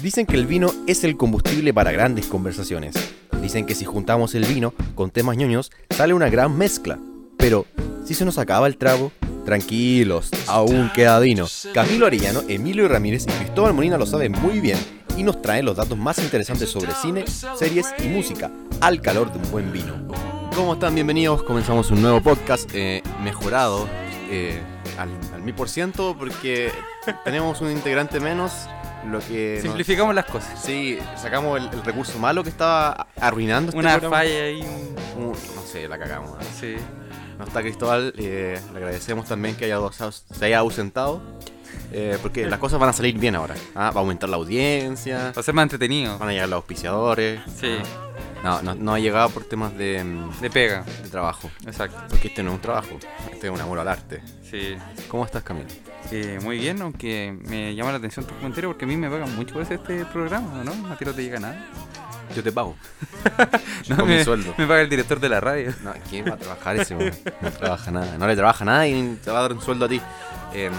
Dicen que el vino es el combustible para grandes conversaciones. Dicen que si juntamos el vino con temas ñoños, sale una gran mezcla. Pero, si se nos acaba el trago, tranquilos, aún queda vino. Camilo Arellano, Emilio Ramírez y Cristóbal Molina lo saben muy bien y nos traen los datos más interesantes sobre cine, series y música, al calor de un buen vino. ¿Cómo están? Bienvenidos. Comenzamos un nuevo podcast eh, mejorado eh, al, mil por ciento porque tenemos un integrante menos. Lo que nos- Simplificamos las cosas. Sí, sacamos el, el recurso malo que estaba arruinando este Una programa. falla ahí. un- Uh, no sé, la cagamos. Sí. No está Cristóbal, eh, le agradecemos también que haya, se haya ausentado. eh, porque las cosas van a salir bien ahora. ¿ah? Va a aumentar la audiencia, Va a ser más entretenido. van a llegar los auspiciadores. Sí. No, no, no ha llegado por temas de, mm, De pega. de trabajo. Exacto. Porque este no es un trabajo, este es un amor al arte. Sí. ¿Cómo estás, Camilo? Eh, muy bien, aunque me llama la atención tu comentario porque a mí me pagan mucho por este programa, ¿no? A ti no te llega nada. Yo te pago. No, Con me, mi sueldo. me paga el director de la radio. No, ¿quién va a trabajar ese? No trabaja nada. No le trabaja nada y te va a dar un sueldo a ti. Em,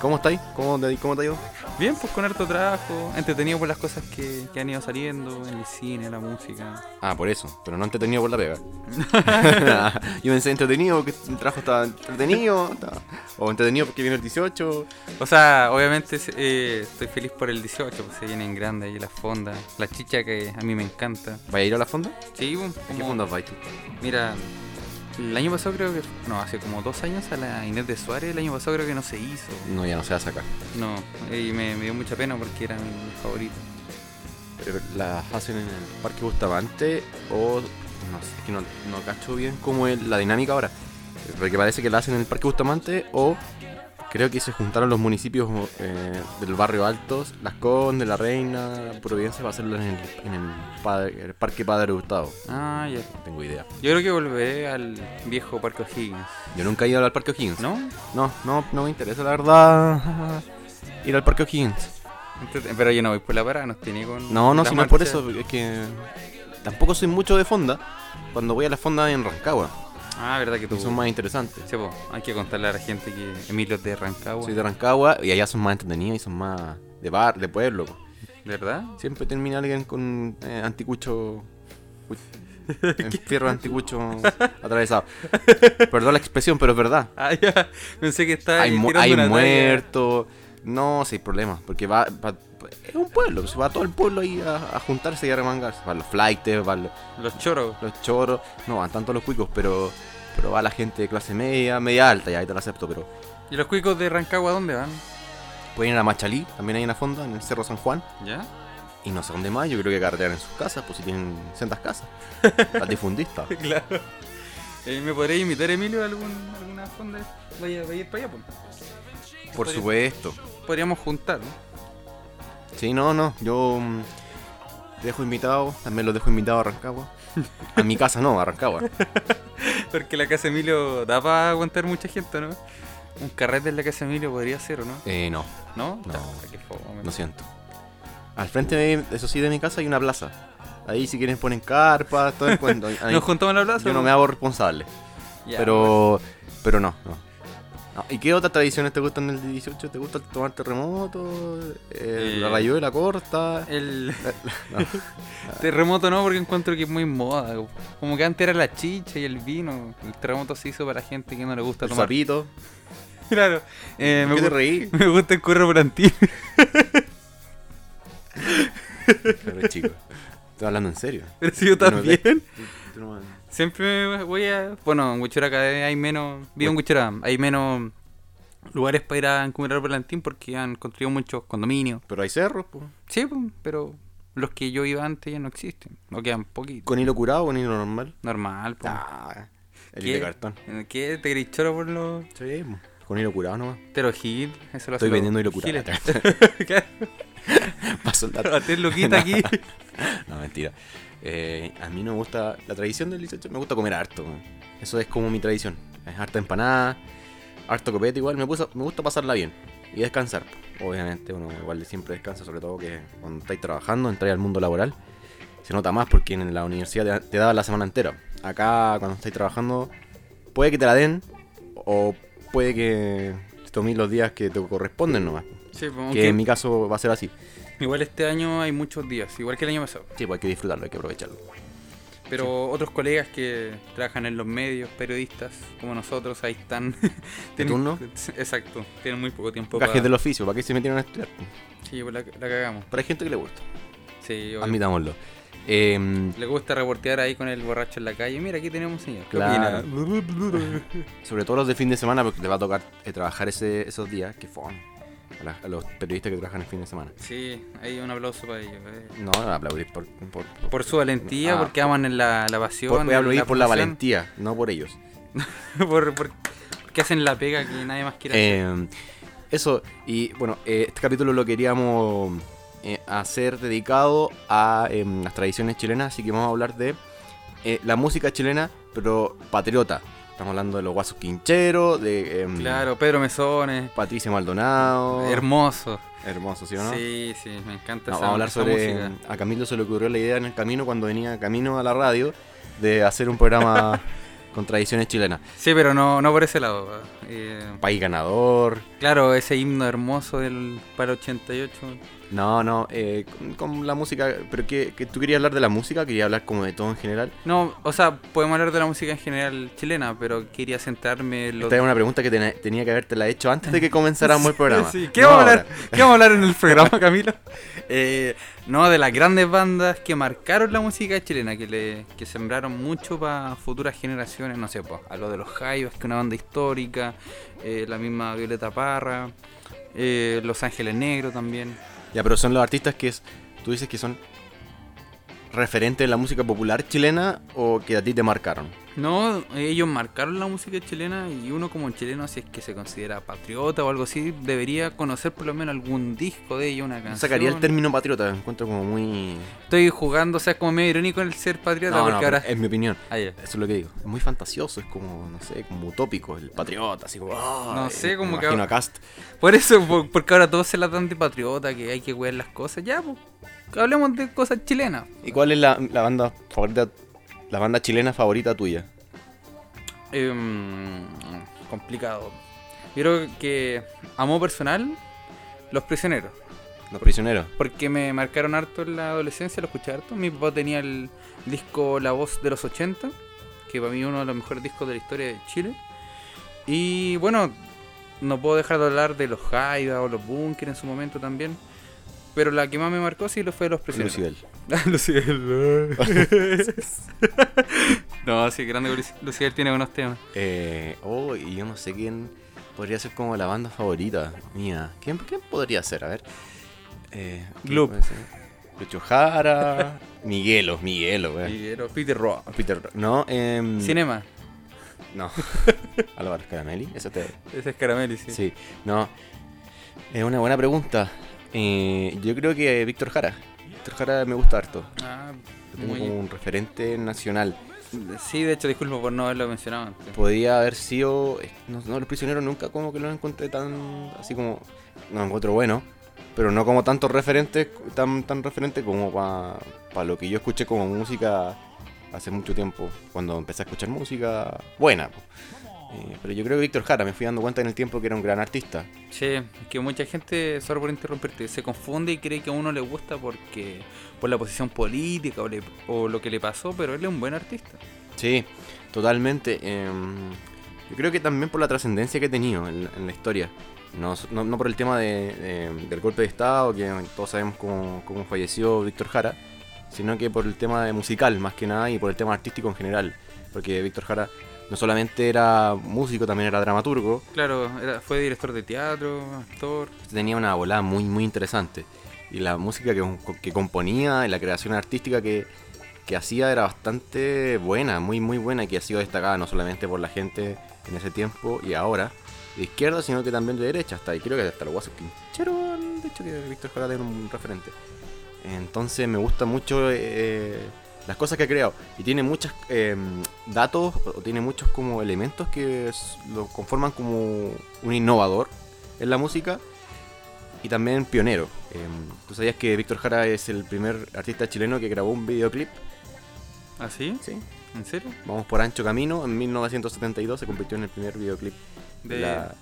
¿Cómo estáis? ¿Cómo te, ¿Cómo te ha ido? Bien, pues con harto trabajo, entretenido por las cosas que, que han ido saliendo en el cine, la música. Ah, por eso, pero no entretenido por la pega. Yo pensé entretenido, que el trabajo estaba entretenido, estaba- o entretenido porque viene el 18. O sea, obviamente eh, estoy feliz por el 18, pues se vienen grandes ahí las fondas, la chicha que a mí me encanta. ¿Vaya a ir a la fonda? Sí, pues, ¿A qué como- fonda vais tú? Mira, el año pasado creo que, no, hace como dos años a la Inés de Suárez, el año pasado creo que no se hizo. No, ya no se va a sacar. No, y me, me dio mucha pena porque era mi favorito. Pero ¿Las hacen en el Parque Bustamante o no sé, es que no, no cacho bien cómo es la dinámica ahora? Porque parece que la hacen en el Parque Bustamante o creo que se juntaron los municipios eh, del barrio Altos, Las Condes, La Reina, Providencia para hacerlo en el, en el, Padre- el Parque Padre Gustavo. Ah, ya. No tengo idea. Yo creo que volveré al viejo Parque O'Higgins. Yo nunca he ido al Parque O'Higgins. ¿No? No, no, no me interesa la verdad ir al Parque O'Higgins. Pero yo no voy por la parada, no tiene con. No, no, si no es por eso, es que tampoco soy mucho de fonda. Cuando voy a la fonda en Rancagua, Ah, verdad que tú. que son más interesantes. Sí, po, hay que contarle a la gente que Emilio es de Rancagua. Soy de Rancagua y allá son más entretenidos y son más de bar, de pueblo. po. ¿De verdad? Siempre termina alguien con eh, anticucho. uy, fierro anticucho atravesado. Perdón la expresión, pero es verdad. Ah, ya. Pensé que estaba Hay, ahí mu- hay muertos. No, sí hay problemas. Porque va, va- Es un pueblo. Se va todo el pueblo ahí a, a juntarse y a remangarse. Van los flights, van los, Los choros. los choros. No van tanto los cuicos, pero. Pero va la gente de clase media, media alta, ya ahí te lo acepto, pero. ¿Y los cuicos de Rancagua dónde van? Pueden ir a Machalí, también hay una fonda, en el Cerro San Juan. ¿Ya? Y no sé dónde más, yo creo que carretean en sus casas, pues si tienen sendas casas. Las difundistas. claro. Eh, ¿Me podría invitar, Emilio, a algún, alguna fonda? Vaya, vaya a ir para allá, pues. Por supuesto. Podríamos juntar, ¿no? Sí, no, no. Yo mm, te dejo invitado, también los dejo invitados a Rancagua. A mi casa no, a Rancagua. Porque la casa de Emilio da para aguantar mucha gente, ¿no? Un carrete en la casa de Emilio podría ser, ¿o no? Eh, no, ¿No? No. Ah, qué fome. lo siento. Al frente, de, eso sí, de mi casa hay una plaza. Ahí si quieren ponen carpas, todo el cuento. Ahí- ¿Nos juntamos en la plaza? yo no me hago responsable. Ya, pero, pero no, no. No, ¿Y qué otras tradiciones te gustan del 18? ¿Te gusta el tomar terremoto? Eh, la rayuela corta. El No. terremoto no, porque encuentro que es muy moda. Como que antes era la chicha y el vino. El terremoto se hizo para gente que no le gusta El tomar. sapito. Claro. Eh, me, ¿Qué te reí? me gusta el curro volantín. Pero chico. Estoy hablando en serio. Pero si yo también. No- Siempre voy a. Bueno, en Huichura cada vez hay menos. Vivo en Huichura, hay menos lugares para ir a encumbrar volantín porque han construido muchos condominios. Pero hay cerros, pues. Sí, pues, pero los que yo iba antes ya no existen. No quedan poquitos. ¿Con hilo curado o con hilo normal? Normal, pues. Ah, el ¿Qué? hilo de cartón. ¿Qué? ¿Te choro por los Sí, con hilo curado nomás. Pero Gil? Eso lo Estoy vendiendo hilo curado. Paso el dato. Ti loquita aquí. No, mentira. Eh, a mí no me gusta la tradición del 18, me gusta comer harto. Eso es como mi tradición. Es harta empanada, harto copete igual. Me, gusta- me gusta pasarla bien y descansar. Obviamente uno igual siempre descansa, sobre todo que cuando estáis trabajando, entráis al mundo laboral. Se nota más porque en la universidad te, te la semana entera. Acá cuando estáis trabajando, puede que te la den o puede que te toméis los días que te corresponden nomás. Sí, pues, Que aunque en mi caso va a ser así. Igual este año hay muchos días, igual que el año pasado. Sí, pues hay que disfrutarlo, hay que aprovecharlo. Pero otros colegas que trabajan en los medios, periodistas, como nosotros, ahí están. turno? Exacto, tienen muy poco tiempo Gajes para... del oficio, ¿para qué se metieron a estudiar? Sí, pues la, la cagamos. Pero hay gente que le gusta, Sí, obvio. admitámoslo. Em, Le gusta reportear ahí con el borracho en la calle. Mira, aquí tenemos un señor. ¿Qué Claro. sobre todo los de fin de semana, porque te va a tocar eh, trabajar ese, esos días, que fue a, la- a los periodistas que trabajan el fin de semana. Sí, hay un aplauso para ellos. eh. No, no aplaudir por, por, Por su valentía, Ah, porque aman la, la pasión. por, voy a aplaudir por la valentía, no por ellos. por, por- porque hacen la pega que nadie más quiere hacer. Eh, eso, y bueno, eh, este capítulo lo queríamos eh, hacer dedicado a em, las tradiciones chilenas, así que vamos a hablar de eh, la música chilena, pero patriota. Estamos hablando de los guasos quincheros, de em, Claro, Pedro Mesones. Patricia Maldonado. Hermoso. Hermoso, ¿sí o no? Sí, sí, me encanta No, esa, vamos a hablar esa sobre. música. A Camilo se le ocurrió la idea en el camino cuando venía camino a la radio de hacer un programa con tradiciones chilenas. Sí, pero no, no por ese lado. eh, País ganador. claro, ese himno hermoso del para 88. No, no, eh, con, con la música. ¿Pero qué, qué- tú querías hablar de la música? ¿Querías hablar como de todo en general? No, o sea, podemos hablar de la música en general chilena, pero quería centrarme en lo Esta es una pregunta que tena- tenía que haberte la hecho antes de que comenzáramos el programa. Sí, ¿Qué, No vamos a hablar. ¿Qué vamos a hablar en el programa, Camilo? Eh, no, de las grandes bandas que marcaron la música chilena, que le que sembraron mucho para futuras generaciones, no sé, pues, a lo de los Jaivas, que es una banda histórica, eh, la misma Violeta Parra, eh, Los Ángeles Negros también. Ya, pero son los artistas que es, tú dices que son referentes en la música popular chilena o que a ti te marcaron. No, ellos marcaron la música chilena y uno como chileno, si es que se considera patriota o algo así, debería conocer por lo menos algún disco de ellos, una canción. Sacaría el término patriota, me encuentro como muy... Estoy jugando, o sea, es como medio irónico el ser patriota, No, no, porque ahora... es mi opinión. Ah, ya. Eso es lo que digo. Es muy fantasioso, es como, no sé, como utópico, el patriota, así como... No sé, como me que- imagino a Cast. Por eso, por- porque ahora todos se la dan de patriota, que hay que cuidar las cosas. Ya, pues, hablemos de cosas chilenas. ¿Y cuál es la, la banda favorita, la banda chilena favorita tuya? Em, complicado. Yo creo que, a modo personal, Los Prisioneros. Los prisioneros. Porque me marcaron harto en la adolescencia, lo escuché harto. Mi papá tenía el disco La Voz de los 80, que para mí es uno de los mejores discos de la historia de Chile. Y bueno, no puedo dejar de hablar de los Jaiba o los Bunker en su momento también. Pero la que más me marcó sí lo fue Los Prisioneros. Lucibel. Luciel. no, sí, grande Luci- Luciel tiene buenos temas. Eh, oh, y yo no sé quién podría ser como la banda favorita mía. ¿Quién, quién podría ser? A ver. Eh, ¿quién Gloop. Lucho Jara. Miguelo, Miguelo, güey. Miguel, Peter Roa. Peter, no, em, Cinema. No. Álvaro Caramelli, eso te. Ese es Caramelli, sí. Sí, no. Es una buena pregunta. Eh, yo creo que Víctor Jara. Víctor Jara me gusta harto. Ah, Lo tengo muy- como un referente nacional. Sí, de hecho, disculpo por no haberlo mencionado antes. Podría haber sido. No, no, los prisioneros nunca como que los encontré tan. Así como. No encuentro bueno. Pero no como tantos referentes. Tan, tan referente como para lo que yo escuché como música hace mucho tiempo. Cuando empecé a escuchar música buena. po. Eh, pero yo creo que Víctor Jara me fui dando cuenta en el tiempo que era un gran artista. Sí, que mucha gente, solo por interrumpirte, se confunde y cree que a uno le gusta porque por la posición política o, le- o lo que le pasó, pero él es un buen artista. Sí, totalmente. em, yo creo que también por la trascendencia que he tenido en, en la historia. No, no- no por el tema de- de- del golpe de Estado, que todos sabemos cómo, cómo falleció Víctor Jara, sino que por el tema de musical más que nada y por el tema artístico en general. Porque Víctor Jara no solamente era músico, también era dramaturgo. Claro, era- fue director de teatro, actor. Tenía una volada muy, muy interesante. Y la música que, que componía y la creación artística que, que hacía era bastante buena, muy, muy buena y que ha sido destacada no solamente por la gente en ese tiempo y ahora de izquierda, sino que también de derecha. Hasta, y creo que hasta los guasos quincheros han dicho que Víctor Jara es un referente. Entonces me gusta mucho eh, las cosas que ha creado. Y tiene muchos datos o tiene muchos como elementos que lo conforman como un innovador en la música y también pionero. Eh, ¿Tú sabías que Víctor Jara es el primer artista chileno que grabó un videoclip? ¿Ah, sí? Sí. ¿En serio? Vamos por ancho camino. En 1972 se convirtió en el primer videoclip de, De- la-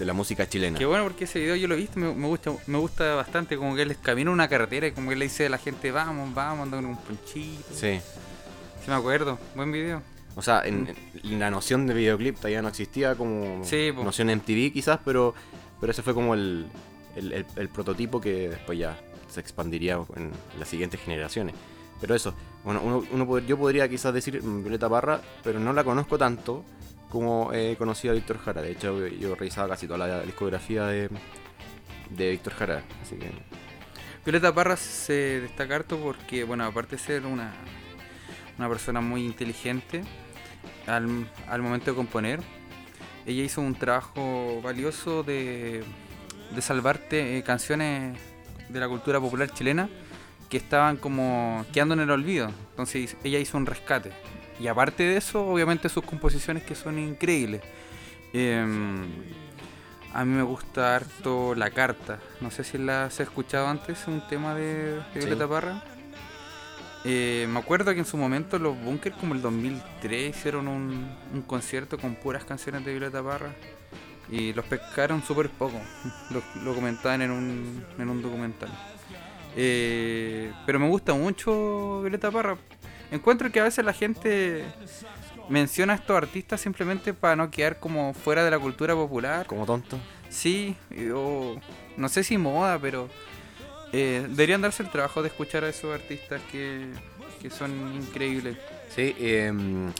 de la música chilena. Qué bueno porque ese video yo lo he visto, me, me gusta me gusta bastante, como que él camina una carretera y como que le dice a la gente, vamos, vamos, anda con un ponchito. Sí. Sí me acuerdo, buen video. O sea, en, en la noción de videoclip todavía no existía como Sí, noción MTV quizás, pero, pero ese fue como el, el, el- el prototipo que después ya se expandiría en las siguientes generaciones. Pero eso, bueno, uno, uno pod- yo podría quizás decir mm, Violeta Parra, pero no la conozco tanto como he conocido a Víctor Jara. De hecho, yo revisaba casi toda la discografía de, de Víctor Jara, así que Violeta Parra se destaca harto porque, bueno, aparte de ser una, una persona muy inteligente al, al momento de componer, ella hizo un trabajo valioso de, de salvarte eh, canciones de la cultura popular chilena que estaban como quedando en el olvido. Entonces ella hizo un rescate. Y aparte de eso, obviamente sus composiciones que son increíbles. Em, a mí me gusta harto La Carta. No sé si la has escuchado antes, un tema de, de Sí. Violeta Parra. Eh, me acuerdo que en su momento los Bunkers, como el 2003, hicieron un, un concierto con puras canciones de Violeta Parra. Y los pescaron súper poco. Lo, lo comentaban en un, en un documental. Eh, pero me gusta mucho Violeta Parra. Encuentro que a veces la gente menciona a estos artistas simplemente para no quedar como fuera de la cultura popular. como tonto. Sí, o no sé si moda, pero eh, deberían darse el trabajo de escuchar a esos artistas que, que son increíbles. Sí, em,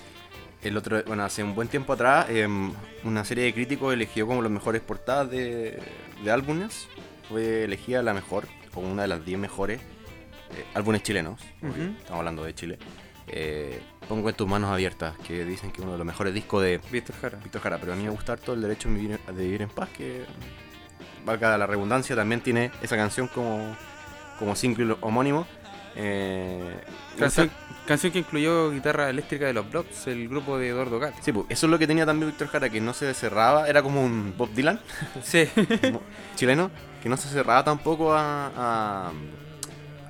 el otro, bueno, hace un buen tiempo atrás, em, una serie de críticos eligió como los mejores portadas de, de álbumes. Fue elegida la mejor, como una de las 10 mejores eh, álbumes chilenos. Estamos hablando de Chile. Eh, Pongo en tus manos abiertas, que dicen que es uno de los mejores discos de Víctor Jara. Víctor Jara. Pero a mí me gusta harto el derecho de vivir, de vivir en paz, que valga la redundancia, también tiene esa canción como, como single homónimo. Eh, Canción, canción que incluyó guitarra eléctrica de los Blobs, el grupo de Eduardo Gatti. Sí, pues eso es lo que tenía también Víctor Jara, que no se cerraba, era como un Bob Dylan Sí. chileno, que no se cerraba tampoco a, a,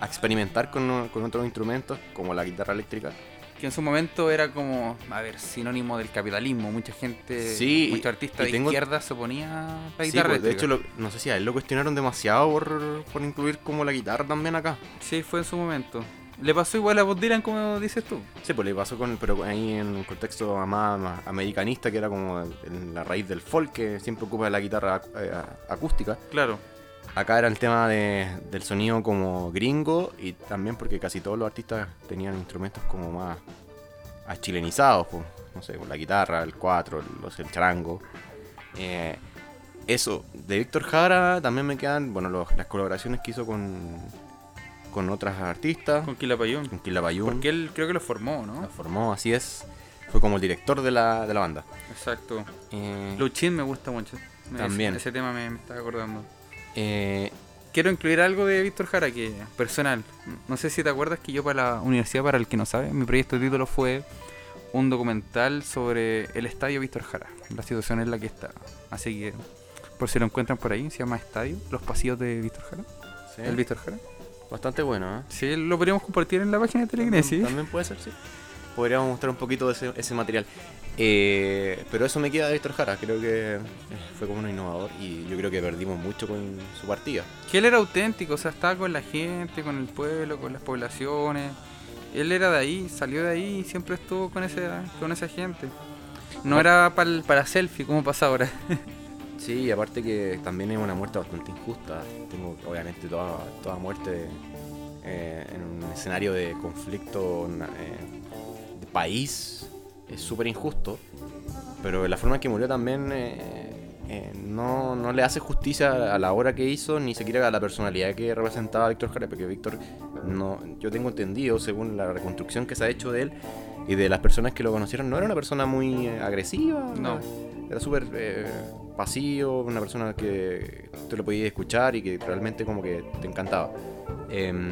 a experimentar con, con otros instrumentos, como la guitarra eléctrica. que en su momento era como, a ver, sinónimo del capitalismo. Mucha gente, Sí, muchos artistas de tengo- izquierda se oponía a la Sí, guitarra pues, de hecho, lo- no sé si a él lo cuestionaron demasiado por, por incluir como la guitarra también acá. Sí, fue en su momento. Le pasó igual a Bob Dylan, como dices tú. Sí, pues le pasó con, pero ahí en un contexto más, más americanista, que era como en la raíz del folk, que siempre ocupa la guitarra eh, acústica. Claro. Acá era el tema de- del sonido como gringo y también porque casi todos los artistas tenían instrumentos como más achilenizados, pues, no sé, con la guitarra, el cuatro, el, los- el charango. Eh, eso, de Víctor Jara también me quedan, bueno, los- las colaboraciones que hizo con, con otras artistas, Con Quilapayún. con Quilapayún, Porque él creo que lo formó, ¿no? formó, así es, fue como el director de la, de la banda. Exacto. Eh, Luchín me gusta mucho. Me- También. Ese, ese tema me, me estaba acordando. Eh, Quiero incluir algo de Víctor Jara que personal. No sé si te acuerdas que yo para la universidad, para el que no sabe, mi proyecto de título fue un documental sobre el estadio Víctor Jara, la situación en la que está. Así que, por si lo encuentran por ahí, se llama Estadio, los pasillos de Víctor Jara. sí, El Víctor Jara. bastante bueno, ¿eh? Sí, lo podríamos compartir en la página de Telegnesis. También puede ser, sí. Podríamos mostrar un poquito de ese, ese material. Eh, pero eso me queda de Víctor Jara. Creo que fue como un innovador y yo creo que perdimos mucho con su partida. Que él era auténtico, o sea, estaba con la gente, con el pueblo, con las poblaciones. Él era de ahí, salió de ahí y siempre estuvo con, ese, con esa gente. No era para para selfie como pasa ahora. Sí, aparte que también es una muerte bastante injusta. Tengo, obviamente, toda, toda muerte eh, en un escenario de conflicto eh, de país es súper injusto. Pero la forma en que murió también eh, eh, no, no le hace justicia a la obra que hizo, ni siquiera a la personalidad que representaba Víctor Jara, porque Víctor, no, yo tengo entendido, según la reconstrucción que se ha hecho de él y de las personas que lo conocieron, no era una persona muy eh, agresiva. No. Era súper eh, pasivo, una persona que tú lo podías escuchar y que realmente como que te encantaba. Em,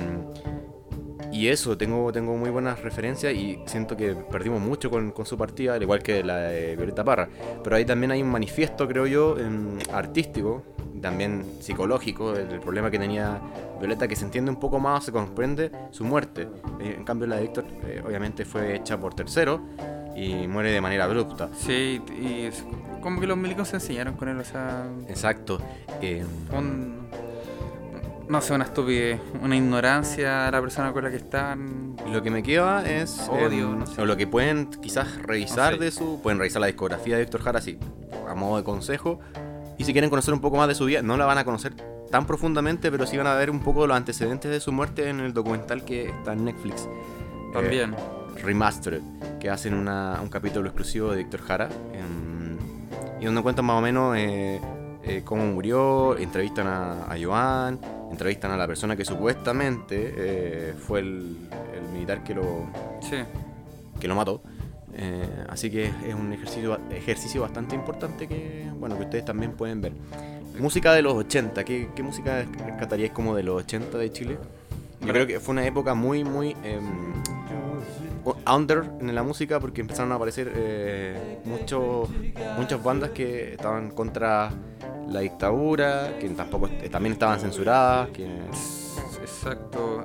y eso, tengo, tengo muy buenas referencias y siento que perdimos mucho con, con su partida, al igual que la de Violeta Parra. Pero ahí también hay un manifiesto, creo yo, em, artístico, también psicológico, el, el problema que tenía Violeta, que se entiende un poco más, se comprende su muerte. Eh, en cambio, la de Víctor, eh, obviamente, fue hecha por tercero y muere de manera abrupta. Sí, y es como que los milicos se enseñaron con él, o sea, Exacto. eh, no sé, una estupidez, una ignorancia a la persona con la que están. lo que me queda es Odio, em, no sé. o lo que pueden quizás revisar No sé. de su pueden revisar la discografía de Víctor Jara así a modo de consejo y si quieren conocer un poco más de su vida no la van a conocer tan profundamente pero sí van a ver un poco de los antecedentes de su muerte en el documental que está en Netflix También. eh, Remastered que hacen una- un capítulo exclusivo de Víctor Jara em, y donde cuentan más o menos eh, eh, cómo murió entrevistan a, a Joan entrevistan a la persona que supuestamente eh, fue el, el militar que lo Sí. que lo mató. Eh, así que es un ejercicio, ejercicio bastante importante que, bueno, que ustedes también pueden ver. Música de los 80, ¿qué, qué música rescataríais como de los 80 de Chile? Yo creo que fue una época muy, muy em, under en la música porque empezaron a aparecer eh, muchos, muchas bandas que estaban contra la dictadura, que tampoco también estaban censuradas, que Exacto.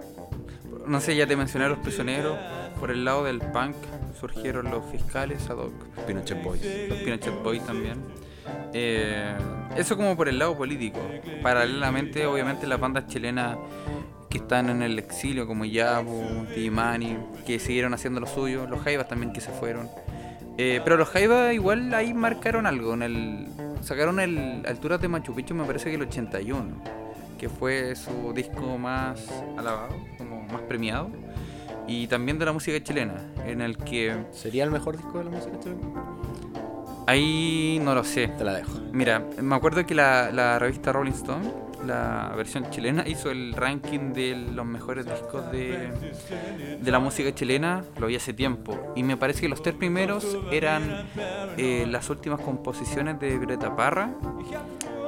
No sé, ya te mencioné a los prisioneros. Por el lado del punk surgieron los fiscales ad hoc, Pinochet Boys. los Pinochet Boys también. Eh, eso como por el lado político. Paralelamente, obviamente, las bandas chilenas que están en el exilio, como Yabu, Timani, que siguieron haciendo lo suyo. Los Jaivas también que se fueron. Eh, pero los Jaivas igual ahí marcaron algo. En el, sacaron el Alturas de Machu Picchu, me parece que el 81, que fue su disco más alabado, como más premiado. Y también de la música chilena, en el que ¿Sería el mejor disco de la música chilena? ahí no lo sé. Te la dejo. Mira, me acuerdo que la, la revista Rolling Stone, la versión chilena, hizo el ranking de los mejores discos de, de la música chilena, lo vi hace tiempo. Y me parece que los tres primeros eran eh, las últimas composiciones de Violeta Parra,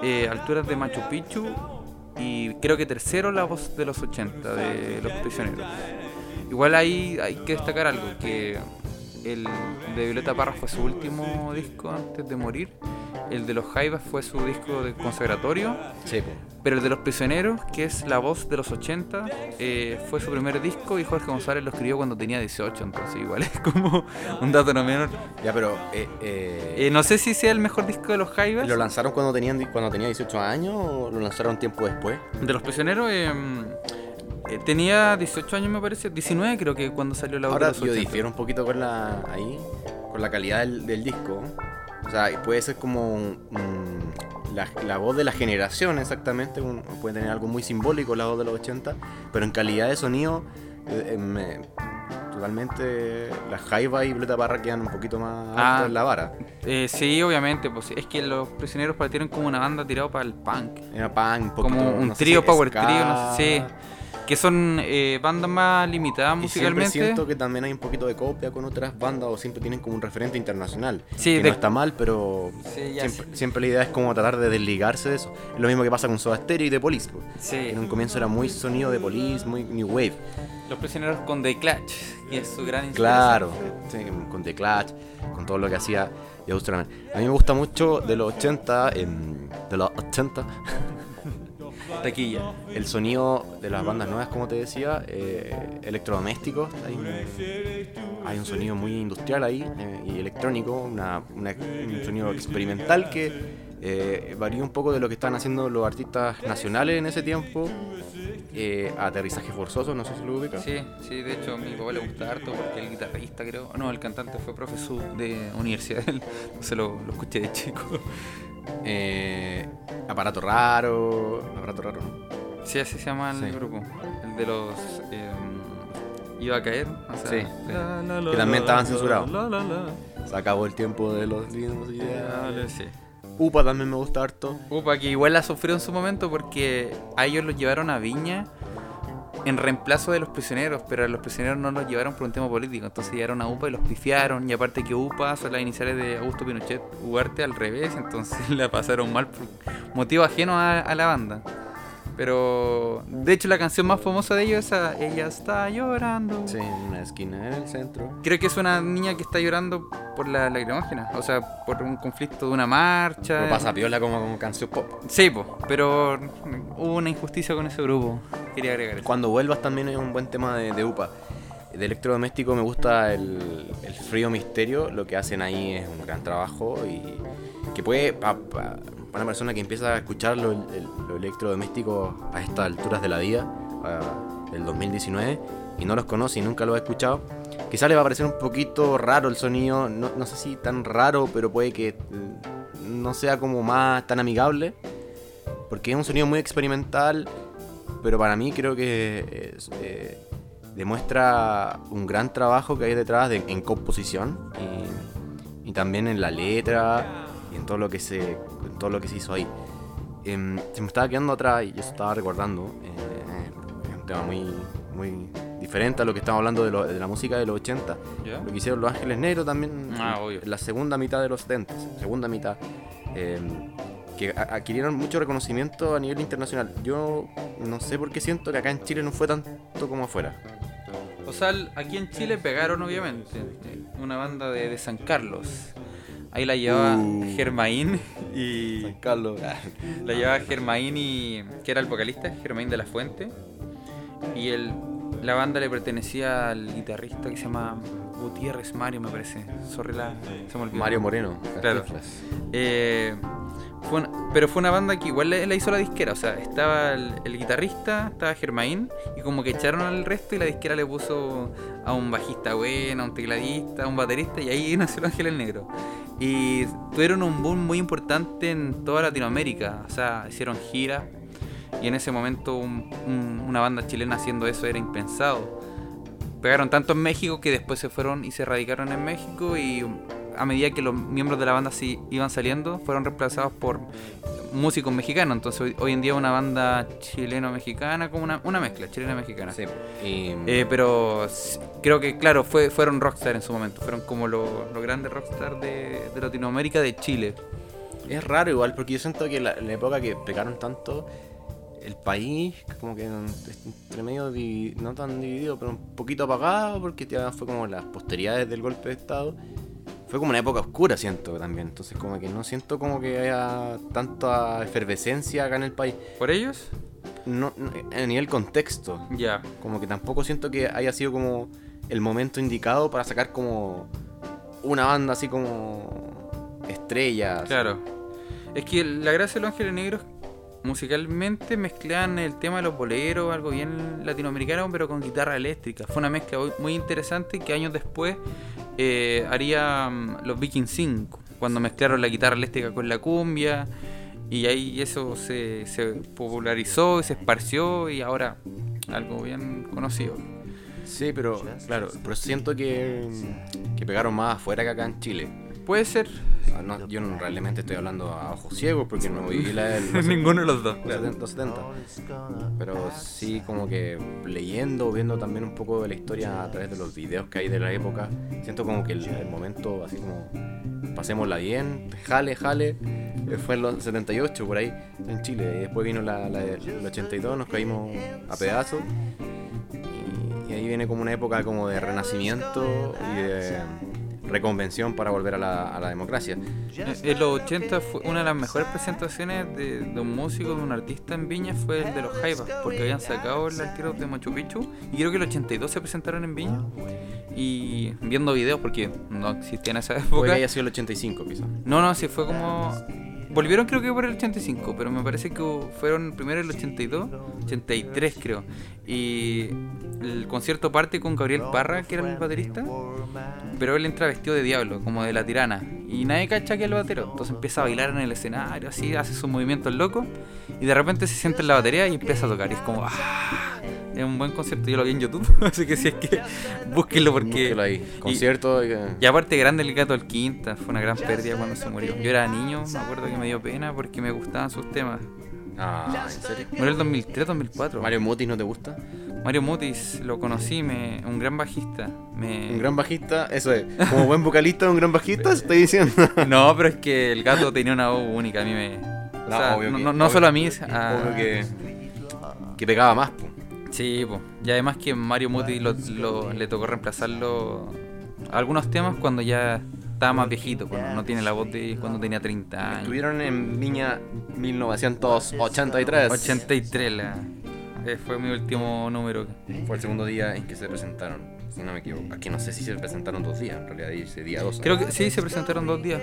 eh, Alturas de Machu Picchu y creo que tercero La Voz de los 80 de Los Prisioneros. Igual ahí hay que destacar algo, que el de Violeta Parra fue su último disco antes de morir, el de los Jaivas fue su disco de consagratorio, Sí, pero el de los prisioneros, que es la voz de los 80, eh, fue su primer disco y Jorge González lo escribió cuando tenía 18, entonces igual es como un dato no menor. Ya, pero eh, eh, no sé si sea el mejor disco de los Jaivas. ¿lo lanzaron cuando tenían cuando tenía 18 años o lo lanzaron tiempo después? De los prisioneros, eh, tenía 18 años me parece, 19 creo que cuando salió la voz Ahora yo 80. difiero un poquito con la ahí con la calidad del, del disco. O sea, puede ser como la, la voz de la generación exactamente, un- puede tener algo muy simbólico la voz de los 80, pero en calidad de sonido eh, eh, me- totalmente la Jaiba y Violeta Parra quedan un poquito más Ah. en la vara. Eh, sí, obviamente, pues es que los prisioneros partieron como una banda tirada para el punk. Era punk, un poquito, como un no trío, power ska. trio, no sé. Que son eh, bandas más limitadas Y siempre musicalmente. siento que también hay un poquito de copia con otras bandas o siempre tienen como un referente internacional. Sí, que de- no está mal, pero Sí, ya siempre, siempre la idea es como tratar de desligarse de eso. Es lo mismo que pasa con Soda Stereo y The Police. po. Sí. En un comienzo era muy sonido de Police, muy New Wave. Los prisioneros con The Clutch, que es su gran. Claro, sí, con The Clash, con todo lo que hacía Strummer. A mí me gusta mucho de los 80, em, de los 80, Taquilla. el sonido de las bandas nuevas, como te decía, eh, electrodomésticos. Hay un, hay un sonido muy industrial ahí eh, y electrónico, una- un sonido experimental que eh, varía un poco de lo que estaban haciendo los artistas nacionales en ese tiempo. Eh, aterrizaje forzoso, no sé si lo ubica. Sí, sí, de hecho a mi papá le gusta harto porque el guitarrista creo, no, el cantante fue profesor de universidad, entonces lo, lo escuché de chico. Eh, aparato raro. Aparato raro, ¿no? Sí, así se llama el Sí. grupo, el de los... eh, iba a caer, o sea, Sí. Que también estaban censurados. Se acabó el tiempo de los. Sí. Upa también me gusta harto. Upa, que igual la sufrió en su momento porque a ellos los llevaron a Viña en reemplazo de los prisioneros, pero a los prisioneros no los llevaron por un tema político, entonces llegaron a UPA y los pifiaron, y aparte que UPA son las iniciales de Augusto Pinochet, Ugarte al revés, entonces la pasaron mal por motivo ajeno a, a la banda. Pero de hecho la canción más famosa de ellos es esa, Ella está llorando. Sí, en una esquina en el centro. Creo que es una niña que está llorando por la lacrimógena, o sea, por un conflicto de una marcha. Pero pasa piola como, como canción pop. Sí, po, pero hubo una injusticia con ese grupo. Quería agregar eso. Cuando vuelvas también es un buen tema de, de UPA. de electrodoméstico me gusta el, el Frío Misterio. Lo que hacen ahí es un gran trabajo y que puede, una persona que empieza a escuchar lo, el- electrodoméstico a estas alturas de la vida, a- del 2019, y no los conoce y nunca lo ha escuchado, quizá le va a parecer un poquito raro el sonido. No, no sé si tan raro, pero puede que mm, no sea como más tan amigable. Porque es un sonido muy experimental, pero para mí creo que eh, demuestra un gran trabajo que hay detrás de- en composición y también en la letra y en todo lo que se, en todo lo que se hizo ahí. Em, se me estaba quedando atrás y yo estaba recordando, eh, es un tema muy, muy diferente a lo que estamos hablando de, lo- de la música de los 80. ¿Ya? Lo que hicieron Los Ángeles Negros también Ah, obvio. en la segunda mitad de los 70, segunda mitad, eh, que adquirieron mucho reconocimiento a nivel internacional. Yo no sé por qué siento que acá en Chile no fue tanto como afuera. O sea, aquí en Chile pegaron obviamente. eh, Una banda de, de San Carlos. Ahí la llevaba Uh. Germain y. San Carlos. La llevaba Germain y. que era el vocalista, Germain de la Fuente. Y el, la banda le pertenecía al guitarrista que se llama Gutiérrez Mario, me parece. Sorry la. Se me olvidó. Mario Moreno. Claro. Eh, fue una- pero fue una banda que igual le- la hizo la disquera. O sea, estaba el, el guitarrista, estaba Germain, y como que echaron al resto y la disquera le puso a un bajista bueno, a un tecladista, a un baterista, y ahí nació el Ángel el Negro. Y tuvieron un boom muy importante en toda Latinoamérica. O sea, hicieron gira. Y en ese momento un- un- una banda chilena haciendo eso era impensado. Pegaron tanto en México que después se fueron y se radicaron en México y a medida que los miembros de la banda sí iban saliendo, fueron reemplazados por músicos mexicanos. Entonces hoy, hoy en día una banda chileno-mexicana, como una, una mezcla chilena-mexicana. Sí. Y, Eh, pero creo que, claro, fue, fueron rockstar en su momento. Fueron como los grandes rockstar de, de Latinoamérica, de Chile. es raro igual, porque yo siento que la, la época que pegaron tanto, el país, como que entre medio, no tan dividido, pero un poquito apagado, porque ya fue como las posteridades del golpe de Estado. Fue como una época oscura, siento también. Entonces, como que no siento como que haya tanta efervescencia acá en el país. ¿Por ellos? No, no, a nivel contexto. Ya. Como que tampoco siento que haya sido como el momento indicado para sacar como una banda así como estrellas. Claro. Es que la gracia de los Ángeles Negros musicalmente mezclan el tema de los boleros, algo bien latinoamericano, pero con guitarra eléctrica. Fue una mezcla muy- interesante que años después eh, haría mm, los Viking 5, cuando mezclaron la guitarra eléctrica con la cumbia. Y ahí eso se, se popularizó y se esparció y ahora algo bien conocido. Sí, pero claro, pero siento que, que pegaron más afuera que acá en Chile. Puede ser Ah, no, yo no, realmente estoy hablando a ojos ciegos porque no viví la del los ninguno de los dos. 70, los 70. Pero sí como que leyendo, viendo también un poco de la historia a través de los videos que hay de la época, siento como que el, el momento así como pasémosla bien, jale, jale, eh, fue en los 78 por ahí en Chile. Y después vino la, la del 82, nos caímos a pedazos. Y, y ahí viene como una época como de renacimiento y de reconvención para volver a la, a la democracia. En los 80 fue una de las mejores presentaciones de, de un músico, de un artista en Viña, fue el de los Jaivas, porque habían sacado el tiro de Machu Picchu y creo que el 82 se presentaron en Viña. Y viendo videos, porque no existía en esa Puede época. que haya sido el 85 quizás. No, no, sí fue como. Volvieron creo que por el 85, pero me parece que fueron primero el 82, 83 creo. Y el concierto parte con Gabriel Parra, que era el baterista, pero él entra vestido de diablo, como de la tirana. Y nadie cacha que es el batero. Entonces empieza a bailar en el escenario, así, hace sus movimientos locos. Y de repente se sienta en la batería y empieza a tocar. Y es como, ¡ah! Es un buen concierto, yo lo vi en YouTube, así que si es que búsquenlo porque... Búsquelo ahí. Concierto. y- Y aparte grande el gato al quinta, fue una gran pérdida cuando se murió. Yo era niño, me acuerdo que me dio pena porque me gustaban sus temas. Ah, ¿en serio? Murió el 2003, 2004. Mario Mutis no te gusta? Mario Mutis, lo conocí, me, un gran bajista. Me... Un gran bajista, eso es. Como buen vocalista, un gran bajista, estoy diciendo. No, pero es que el gato tenía una voz única, a mí me... o sea, obvio no, que- no- no obvio- solo a mí, a... Obvio que, que pegaba más, po. Sí, po. y además que Mario Mutis lo- lo- le tocó reemplazarlo algunos temas cuando ya estaba más viejito, cuando no tiene la voz de cuando tenía 30 años. Estuvieron en Viña 1983. 83 la, eh, fue mi último número. Fue el segundo día en que se presentaron. Si no me equivoco. Aquí no sé si se presentaron dos días, en realidad dice día dos. Creo que sí, se presentaron dos días.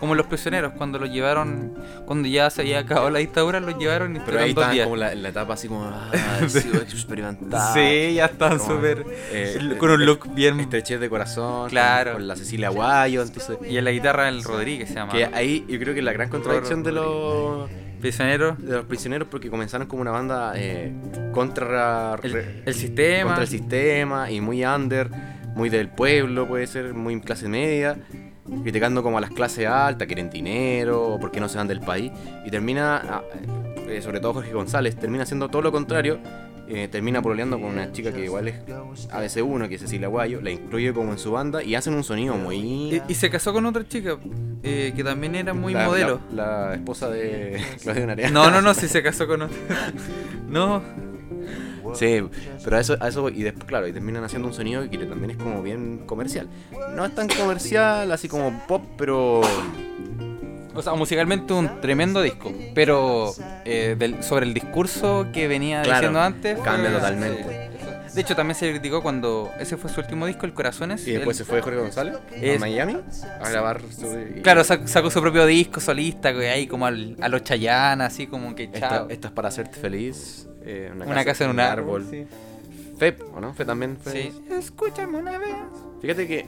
Como los prisioneros, cuando los llevaron, cuando ya se había acabado la dictadura, los llevaron y Pero ahí dos estaban días. como la, en la etapa así como, ah, experimental. Sí, ya están súper. eh, con un look bien. Estrechez de corazón. Claro. Con, con la Cecilia Guayo. Entonces, Y en la guitarra el Rodríguez se llama. que ahí yo creo que la gran contradicción de los, Prisionero. de los prisioneros porque comenzaron como una banda eh, contra, El, re- el sistema. contra el sistema y muy under, muy del pueblo, puede ser, muy clase media, criticando como a las clases altas, quieren dinero, o por qué no se van del país, y termina, ah, eh, sobre todo Jorge González, termina haciendo todo lo contrario, eh, termina pololeando con una chica que igual es ABC1, que es Cecilia Guayo, la incluye como en su banda y hacen un sonido muy... Y, y se casó con otra chica eh, que también era muy la, modelo. La, la esposa de Claudio Narea. No, no, no, sí se casó con otra. No, Sí, pero a eso, a eso y después, claro, y terminan haciendo un sonido que también es como bien comercial. No es tan comercial, así como pop, pero o sea, musicalmente un tremendo disco. Pero eh, del- sobre el discurso que venía Claro, diciendo antes. cambia fue- totalmente. sí. De hecho, también se criticó cuando ese fue su último disco, El Corazones. Y después se fue Jorge González Es- a Miami a grabar su. Claro, sac- sacó su propio disco solista, que ahí como al- a los Chayanne, así como que chao. esta es para hacerte feliz. eh, Una casa en un árbol. sí. Fep, ¿o no? Fep también fue. Sí. Escúchame una vez. Fíjate que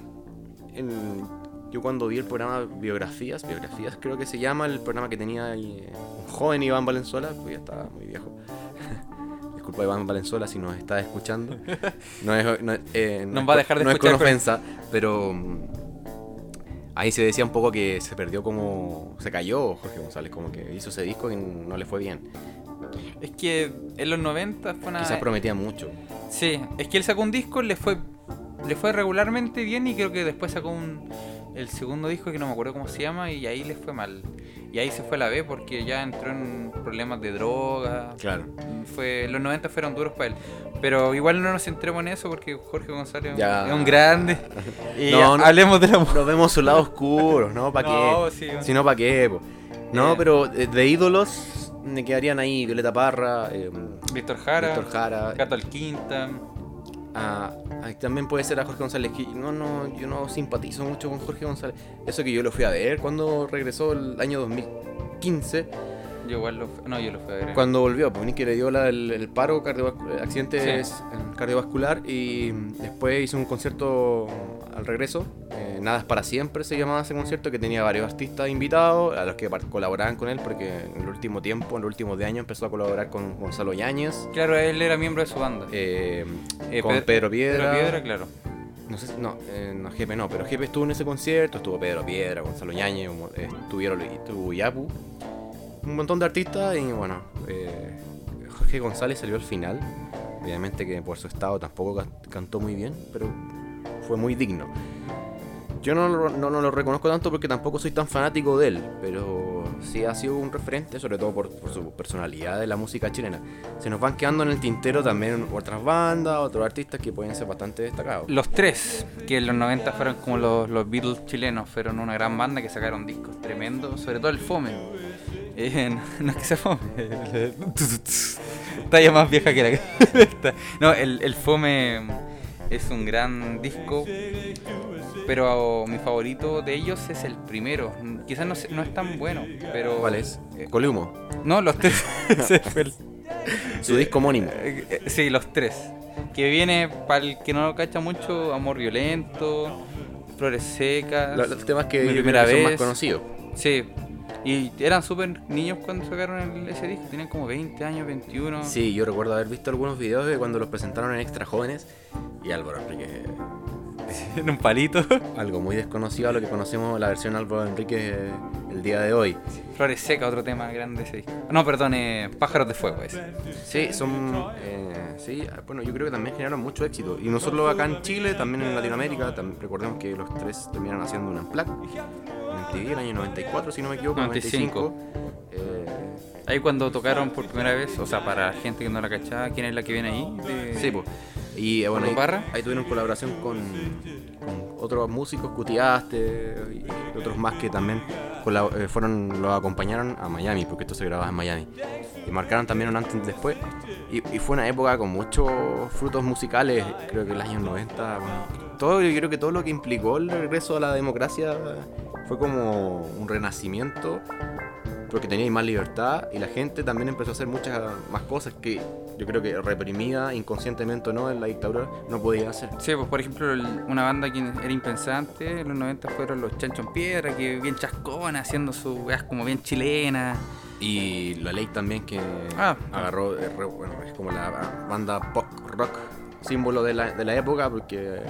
en- yo cuando vi el programa Biografías, Biografías creo que se llama el programa que tenía eh, un joven Iván Valenzuela, pues ya estaba muy viejo. Disculpa Iván Valenzuela si nos está escuchando. No es, no, es- eh, no Nos es va a dejar de no es escuchar con con- ofensa, pero mm, ahí se decía un poco que se perdió como... Se cayó Jorge González, como que hizo ese disco y no le fue bien. Es que en los 90 fue una. Quizás prometía mucho. Sí, es que él sacó un disco, le fue le fue regularmente bien y creo que después sacó un el segundo disco que no me acuerdo cómo se llama y ahí le fue mal. Y ahí se fue a la B porque ya entró en problemas de droga. Claro. Fue los 90 fueron duros para él. Pero igual no nos centremos en eso porque Jorge González Ya. es un grande. Y No, hablemos de la. Nos vemos su lado oscuro, ¿no? ¿Para No, qué? sí. Si no, ¿para qué? po? No, Eh. pero eh, de ídolos me quedarían ahí Violeta Parra, eh, Víctor Jara, Víctor Jara. Gato Alquinta. Ahí también puede ser a Jorge González. Que no, no, yo no simpatizo mucho con Jorge González. Eso que yo lo fui a ver cuando regresó el año 2015. Yo igual lo no, yo lo fui a ver. Cuando volvió, pues que le dio la- el, el paro cardiovascular, accidente Sí. cardiovascular y después hizo un concierto al regreso. eh, Nada es para siempre se llamaba ese concierto que tenía varios artistas invitados a los que colaboraban con él porque en el último tiempo, en los últimos de años empezó a colaborar con Gonzalo Yáñez, Claro, él era miembro de su banda. eh, Eh, con Pedro- Pedro Piedra. Pedro Piedra, claro. No sé, si- no, eh, no, Jepe no, pero Jepe estuvo en ese concierto, estuvo Pedro Piedra, Gonzalo Ñañez, eh, estuvieron, estuvo Yapu, un montón de artistas y bueno, eh, Jorge González salió al final, obviamente que por su estado tampoco can- cantó muy bien, pero fue muy digno. Yo no, no, no lo reconozco tanto porque tampoco soy tan fanático de él, pero sí ha sido un referente, sobre todo por, por su personalidad de la música chilena. Se nos van quedando en el tintero también otras bandas, otros artistas que pueden ser bastante destacados. Los tres, que en los 90 fueron como los, los Beatles chilenos, fueron una gran banda que sacaron discos tremendos, sobre todo el Fome. Eh, no, no es que sea Fome, talla más vieja que la esta. No, el, el Fome es un gran disco, pero mi favorito de ellos es el primero. Quizás no, se- no es tan bueno, pero... ¿Cuál es? Columo. No, los tres. El- Su disco homónimo. Eh, eh, Sí, los tres. Que viene, para el que no lo cacha mucho, Amor Violento, Flores Secas. Los, los temas que primera que son más vez. conocidos. Sí. Y eran súper niños cuando sacaron ese disco. Tenían como 20 años, 21. Sí, yo recuerdo haber visto algunos videos de cuando los presentaron en Extra Jóvenes y Álvaro Enrique. En un palito. Algo muy desconocido a lo que conocemos la versión Álvaro Enrique eh, el día de hoy. Flores Secas, otro tema grande ese disco. No, perdón, eh, Pájaros de Fuego ese. Sí, son. eh, sí, bueno, yo creo que también generaron mucho éxito. Y no solo acá en Chile, también en Latinoamérica. Recordemos que los tres terminaron haciendo un Unplugged en MTV el año 94, si no me equivoco, 95. 95. Eh, Ahí cuando tocaron por primera vez, o sea, para gente que no la cachaba, ¿quién es la que viene ahí? De- Sí, pues. Y eh, bueno, ¿Con ahí, Barra? ahí tuvieron colaboración con, con otros músicos, Cutiaste y otros más que también eh, fueron los acompañaron a Miami, porque esto se grababa en Miami. Y marcaron también un antes y después. Y, y fue una época con muchos frutos musicales, creo que el año 90. bueno, todo, yo creo que todo lo que implicó el regreso a la democracia fue como un renacimiento porque teníais más libertad y la gente también empezó a hacer muchas más cosas que yo creo que reprimida inconscientemente o no en la dictadura no podía hacer. Sí, pues por ejemplo, una banda que era impensante en los 90 fueron los Chancho en Piedra, que bien chascona, haciendo sus weas como bien chilenas. Y la ley también que Ah. agarró, eh, bueno, es como la banda pop rock símbolo de la, de la época porque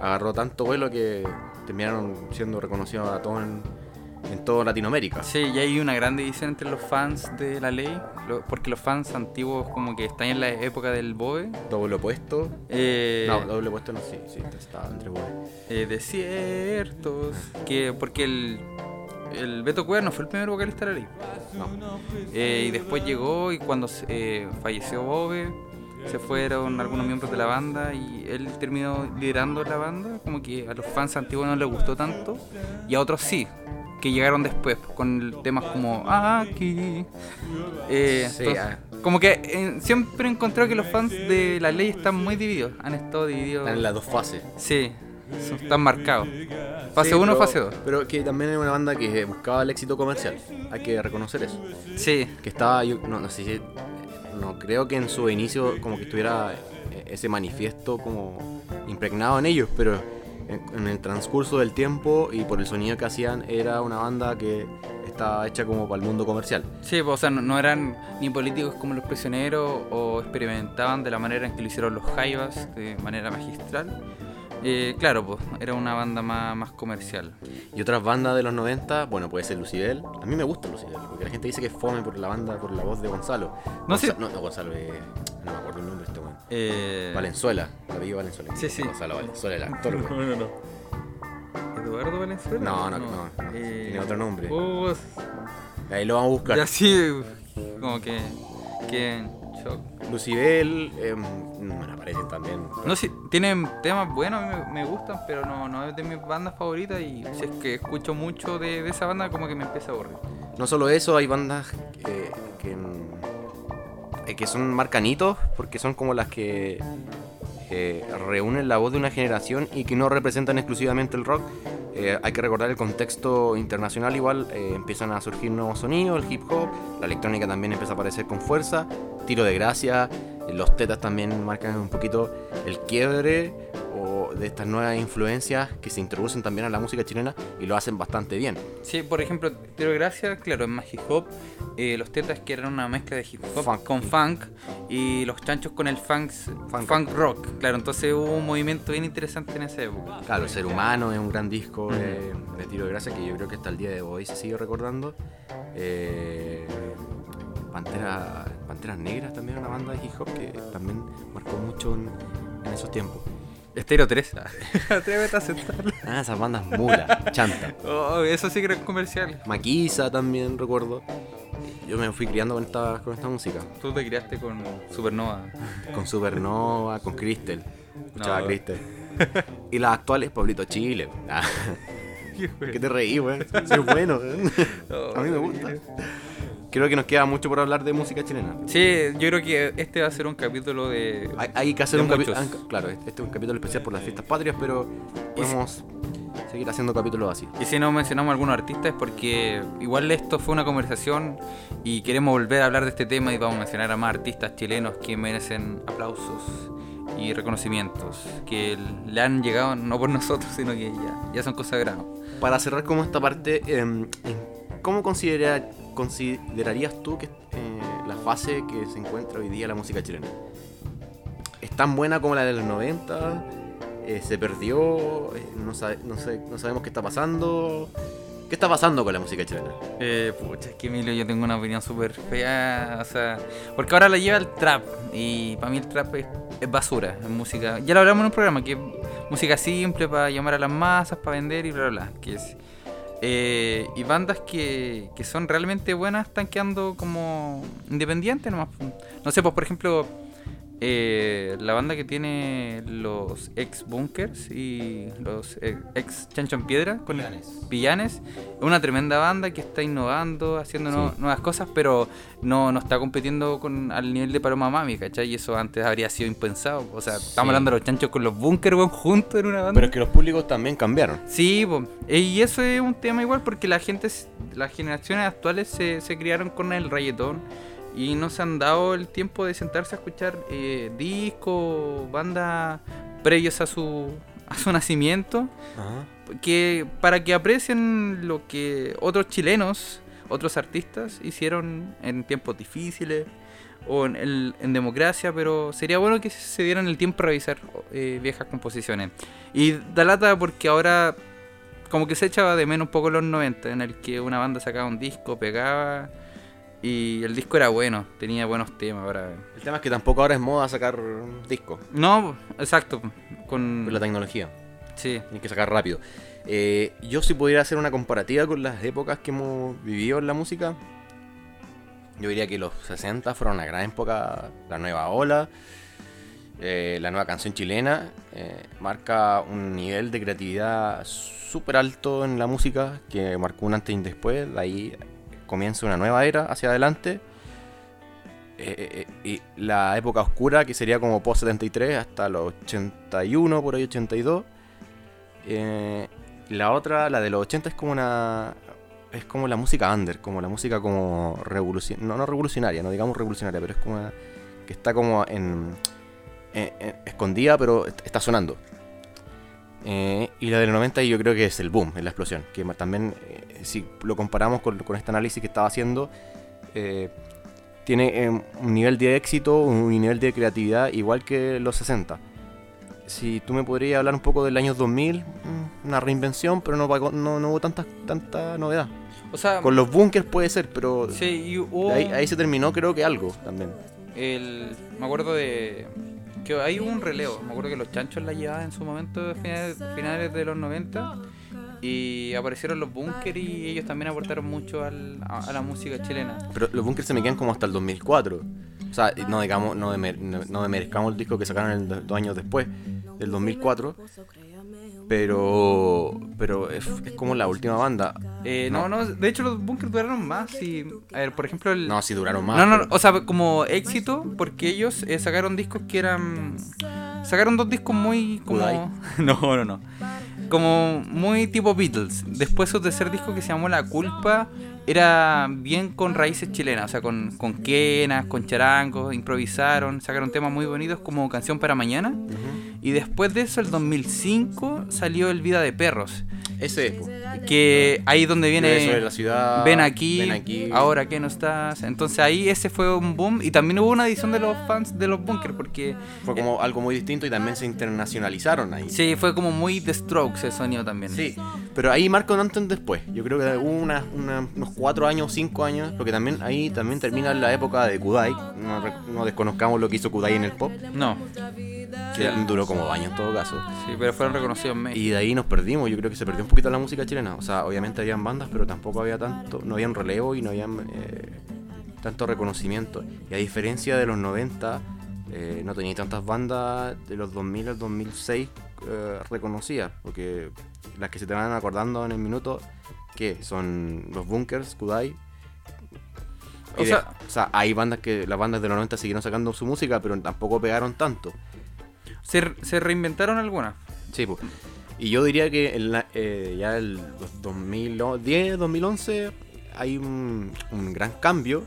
agarró tanto vuelo que terminaron siendo reconocidos a todos en, en toda Latinoamérica. Sí, y hay una gran división entre los fans de la ley, lo- porque los fans antiguos como que están en la época del BOE. Doble opuesto. eh, No, doble opuesto no, sí, sí, estaba entre buenos. eh, desiertos, que porque el, el Beto Cuevas no fue el primer vocalista de la ley. No. Eh, y después llegó y cuando eh, falleció Bobe, se fueron algunos miembros de la banda y él terminó liderando la banda. Como que a los fans antiguos no les gustó tanto y a otros sí, que llegaron después con temas como Aquí. Eh, Sí, entonces, ah. Como que eh, siempre he encontrado que los fans de la ley están muy divididos. Han estado divididos. Están en las dos fases. Sí, son- están marcados. Fase Sí, 1 pero- fase 2. Pero que también era una banda que buscaba el éxito comercial. Hay que reconocer eso. Sí, Que estaba, yo no, no sé si. No creo que en su inicio como que estuviera eh, ese manifiesto como impregnado en ellos, pero en, el transcurso del tiempo y por el sonido que hacían, era una banda que estaba hecha como para el mundo comercial. Sí, pues, o sea, no, no eran ni políticos como los prisioneros o experimentaban de la manera en que lo hicieron los Jaivas, de manera magistral. Eh, claro, pues era una banda más, más comercial. Y otras bandas de los 90, bueno, puede ser Lucibel. A mí me gusta Lucibel, porque la gente dice que es fome por la banda, por la voz de Gonzalo. No Gonza- sé. No, no, Gonzalo, eh, no me acuerdo el nombre de este weón. Eh, Valenzuela, David Valenzuela. Sí, sí. Gonzalo Valenzuela, el actor, weón. no, no. ¿Eduardo Valenzuela? No, no, no, no, tiene otro nombre. Ahí lo vamos a buscar. ya sí, como que. que shock. Lucibel, eh, no me aparecen también. No sé, tienen temas buenos, a mí me, me gustan, pero no, no es de mis bandas favoritas y si es que escucho mucho de, de esa banda como que me empieza a aburrir. No solo eso, hay bandas eh, que, eh, que son marcanitos, porque son como las que eh, reúnen la voz de una generación y que no representan exclusivamente el rock. Eh, hay que recordar el contexto internacional igual, eh, empiezan a surgir nuevos sonidos, el hip hop, la electrónica también empieza a aparecer con fuerza, tiro de gracia, eh, los tetas también marcan un poquito el quiebre o de estas nuevas influencias que se introducen también a la música chilena y lo hacen bastante bien. Sí, por ejemplo, Tiro de Gracia, claro, es más hip hop. Eh, los tetas que eran una mezcla de hip hop Funk. con funk. Y los chanchos con el funk, funk, rock. Claro, entonces hubo un movimiento bien interesante en esa época. Claro, Ser Humano es un gran disco de, de tiro de gracia que yo creo que hasta el día de hoy se sigue recordando. Eh, Pantera, Panteras Negras también era una banda de hip hop que también marcó mucho en, en esos tiempos. Estéreo 3. Atrévete a aceptarlo. Ah, esas bandas mulas, chanta. Oh, eso sí que era comercial. Maquisa también recuerdo. Yo me fui criando con esta, con esta música. Tú te criaste con Supernova. Con Supernova, con Crystal. Escuchaba No. Crystal. Y las actuales, Pablito Chile. Ah, ¿Qué te reí, weón? Es bueno. weón. A mí me gusta. Creo que nos queda mucho por hablar de música chilena. Sí, yo creo que este va a ser un capítulo de. Hay, hay que hacer un capítulo. muchos. Claro, este es un capítulo especial por las fiestas patrias, pero podemos seguir haciendo capítulos así. Y si no mencionamos a algunos artistas es porque igual esto fue una conversación y queremos volver a hablar de este tema y vamos a mencionar a más artistas chilenos que merecen aplausos y reconocimientos que le han llegado no por nosotros, sino que ya, ya son consagrados. Para cerrar como esta parte, em, ¿cómo considera- considerarías tú que eh, la fase que se encuentra hoy día la música chilena? ¿Es tan buena como la de los 90? Eh, ¿Se perdió? Eh, no, sé- no sabemos qué está pasando. ¿Qué está pasando con la música chilena? Eh, pucha, es que Emilio, yo tengo una opinión súper fea, o sea, porque ahora la lleva el trap y para mí el trap es, basura, es música, ya lo hablamos en un programa, que es música simple para llamar a las masas, para vender y bla, bla, bla, que Eh, y bandas que, que son realmente buenas están quedando como independientes nomás. No sé, pues por ejemplo, eh, la banda que tiene los ex bunkers y los eh, ex chancho en piedra con Villanes. Villanes, es una tremenda banda que está innovando, haciendo no- Sí. nuevas cosas, pero no, no está compitiendo con al nivel de Paloma Mami, ¿cachai? Y eso antes habría sido impensado. O sea, estamos hablando de los chanchos con los bunkers, juntos en una banda. Pero es que los públicos también cambiaron. Sí. Eh, y eso es un tema igual porque la gente, las generaciones actuales se, se criaron con el reggaetón y no se han dado el tiempo de sentarse a escuchar eh, discos, bandas previos a su, a su nacimiento, que para que aprecien lo que otros chilenos, otros artistas hicieron en tiempos difíciles o en, el- en democracia, pero sería bueno que se dieran el tiempo a revisar eh, viejas composiciones. Y da lata porque ahora como que se echaba de menos un poco los 90, en el que una banda sacaba un disco, pegaba y el disco era bueno, tenía buenos temas. Ahora El tema es que tampoco ahora es moda sacar discos no, exacto, con la tecnología. sí, Tienes que sacar rápido. Eh, yo si pudiera hacer una comparativa con las épocas que hemos vivido en la música, yo diría que los 60 fueron una gran época, la nueva ola, eh, la nueva canción chilena, eh, marca un nivel de creatividad súper alto en la música que marcó un antes y un después, de ahí comienza una nueva era hacia adelante. Eh, eh, y la época oscura que sería como post 73 hasta los 81 por ahí 82 eh, la otra, la de los 80 es como una. Es como la música under, como la música como revolucionaria. No, no revolucionaria, no digamos revolucionaria, pero es como una- que está como en, escondida, pero est- está sonando. Eh, y la del 90 yo creo que es el boom, es la explosión. Que también, eh, si lo comparamos con, con este análisis que estaba haciendo, eh, tiene eh, un nivel de éxito, un nivel de creatividad igual que los 60. Si tú me podrías hablar un poco del año 2000, mm, una reinvención, pero no, no, no hubo tanta, tanta novedad. o sea, Con los bunkers puede ser, pero sí, hubo ahí, ahí se terminó creo que algo también. el me acuerdo de que hay un relevo, me acuerdo que los chanchos la llevaban en su momento finales, finales de los 90 y aparecieron los bunkers y ellos también aportaron mucho al- a, a la música chilena. Pero los bunkers se me quedan como hasta el 2004. O sea, no digamos, no, demer- no, no demerezcamos el disco que sacaron el do- dos años después, del 2004. Pero pero es, es como la última banda. Eh, no. no, de hecho los bunkers duraron más y a ver, por ejemplo, el No, si duraron más. No, no, pero- o sea, como éxito, porque ellos eh, sacaron discos que eran. Sacaron dos discos muy como. No, no, no. Como muy tipo Beatles. Después su tercer disco que se llamó La Culpa era bien con raíces chilenas, o sea, con, con quenas, con charangos, improvisaron, sacaron temas muy bonitos como Canción para Mañana. Y después de eso, el 2005, salió El Vida de Perros. Ese es. po. Que ahí donde Viene sobre la ciudad. Ven aquí, Ven aquí. ahora que no estás. Entonces ahí ese fue un boom. Y también hubo una edición de los fans de los bunkers. Porque Fue como algo muy distinto y también se internacionalizaron ahí. sí, fue como muy The Strokes el sonido también. Sí, pero ahí marca un antes después. Yo creo que hubo una- una- unos cuatro años, cinco años, porque también ahí también termina la época de Kudai. No, no desconozcamos lo que hizo Kudai en el pop, No, que duró como años en todo caso. sí, pero fueron reconocidos en México. Y de ahí nos perdimos, yo creo que se perdió un poquito la música chilena. O sea, obviamente habían bandas, pero tampoco había tanto, no había un relevo y no había tanto reconocimiento. Y a diferencia de los 90, eh, no tenía tantas bandas de los 2000 al 2006 eh, reconocidas, porque las que se te van acordando en el minuto, que son los Bunkers, Kudai. De- o sea, hay bandas que las bandas de los 90 siguieron sacando su música, pero tampoco pegaron tanto. Se, reinventaron algunas. Sí, pues. Y yo diría que en eh, ya el los 2010, 2011 hay un, gran cambio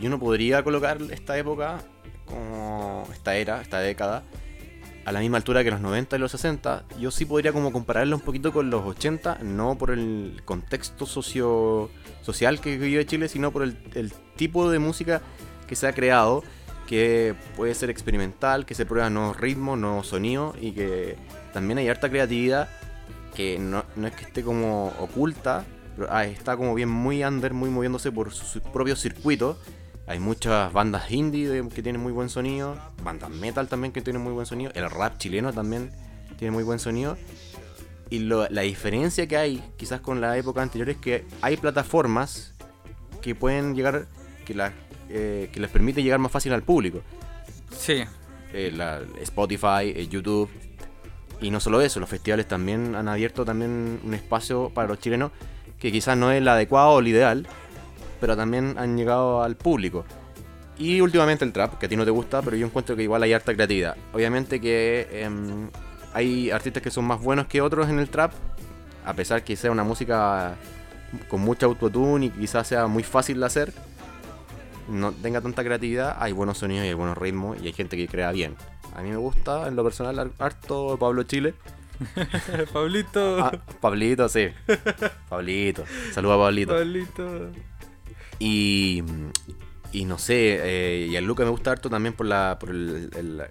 y uno podría colocar esta época como esta era, esta década a la misma altura que los 90 y los 60. Yo sí podría como compararla un poquito con los 80, no por el contexto socio, social que vive Chile, sino por el tipo de música que se ha creado, que puede ser experimental, que se prueban nuevos ritmos, nuevos sonidos y que también hay harta creatividad que no, no es que esté como oculta, pero ah, está como bien muy under, muy moviéndose por su, su propio circuito. Hay muchas bandas indie que tienen muy buen sonido, bandas metal también que tienen muy buen sonido, el rap chileno también tiene muy buen sonido. Y la diferencia que hay, quizás con la época anterior, es que hay plataformas que pueden llegar, que, la- eh, que les permite llegar más fácil al público. Sí. Eh, la- Spotify, eh, YouTube. Y no solo eso, los festivales también han abierto también un espacio para los chilenos que quizás no es el adecuado o el ideal, pero también han llegado al público. Y últimamente el trap, que a ti no te gusta, pero yo encuentro que igual hay harta creatividad. Obviamente que em, hay artistas que son más buenos que otros en el trap, a pesar que sea una música con mucha autotune y quizás sea muy fácil de hacer, no tenga tanta creatividad, hay buenos sonidos y hay buenos ritmos y hay gente que crea bien. A mí me gusta, en lo personal, har- harto Pablo Chile. Pablito. Ah, Pablito, sí. Pablito. Saluda a Pablito. Pablito. Y, y no sé, eh, y a Luca me gusta harto también por la, por el- el- la,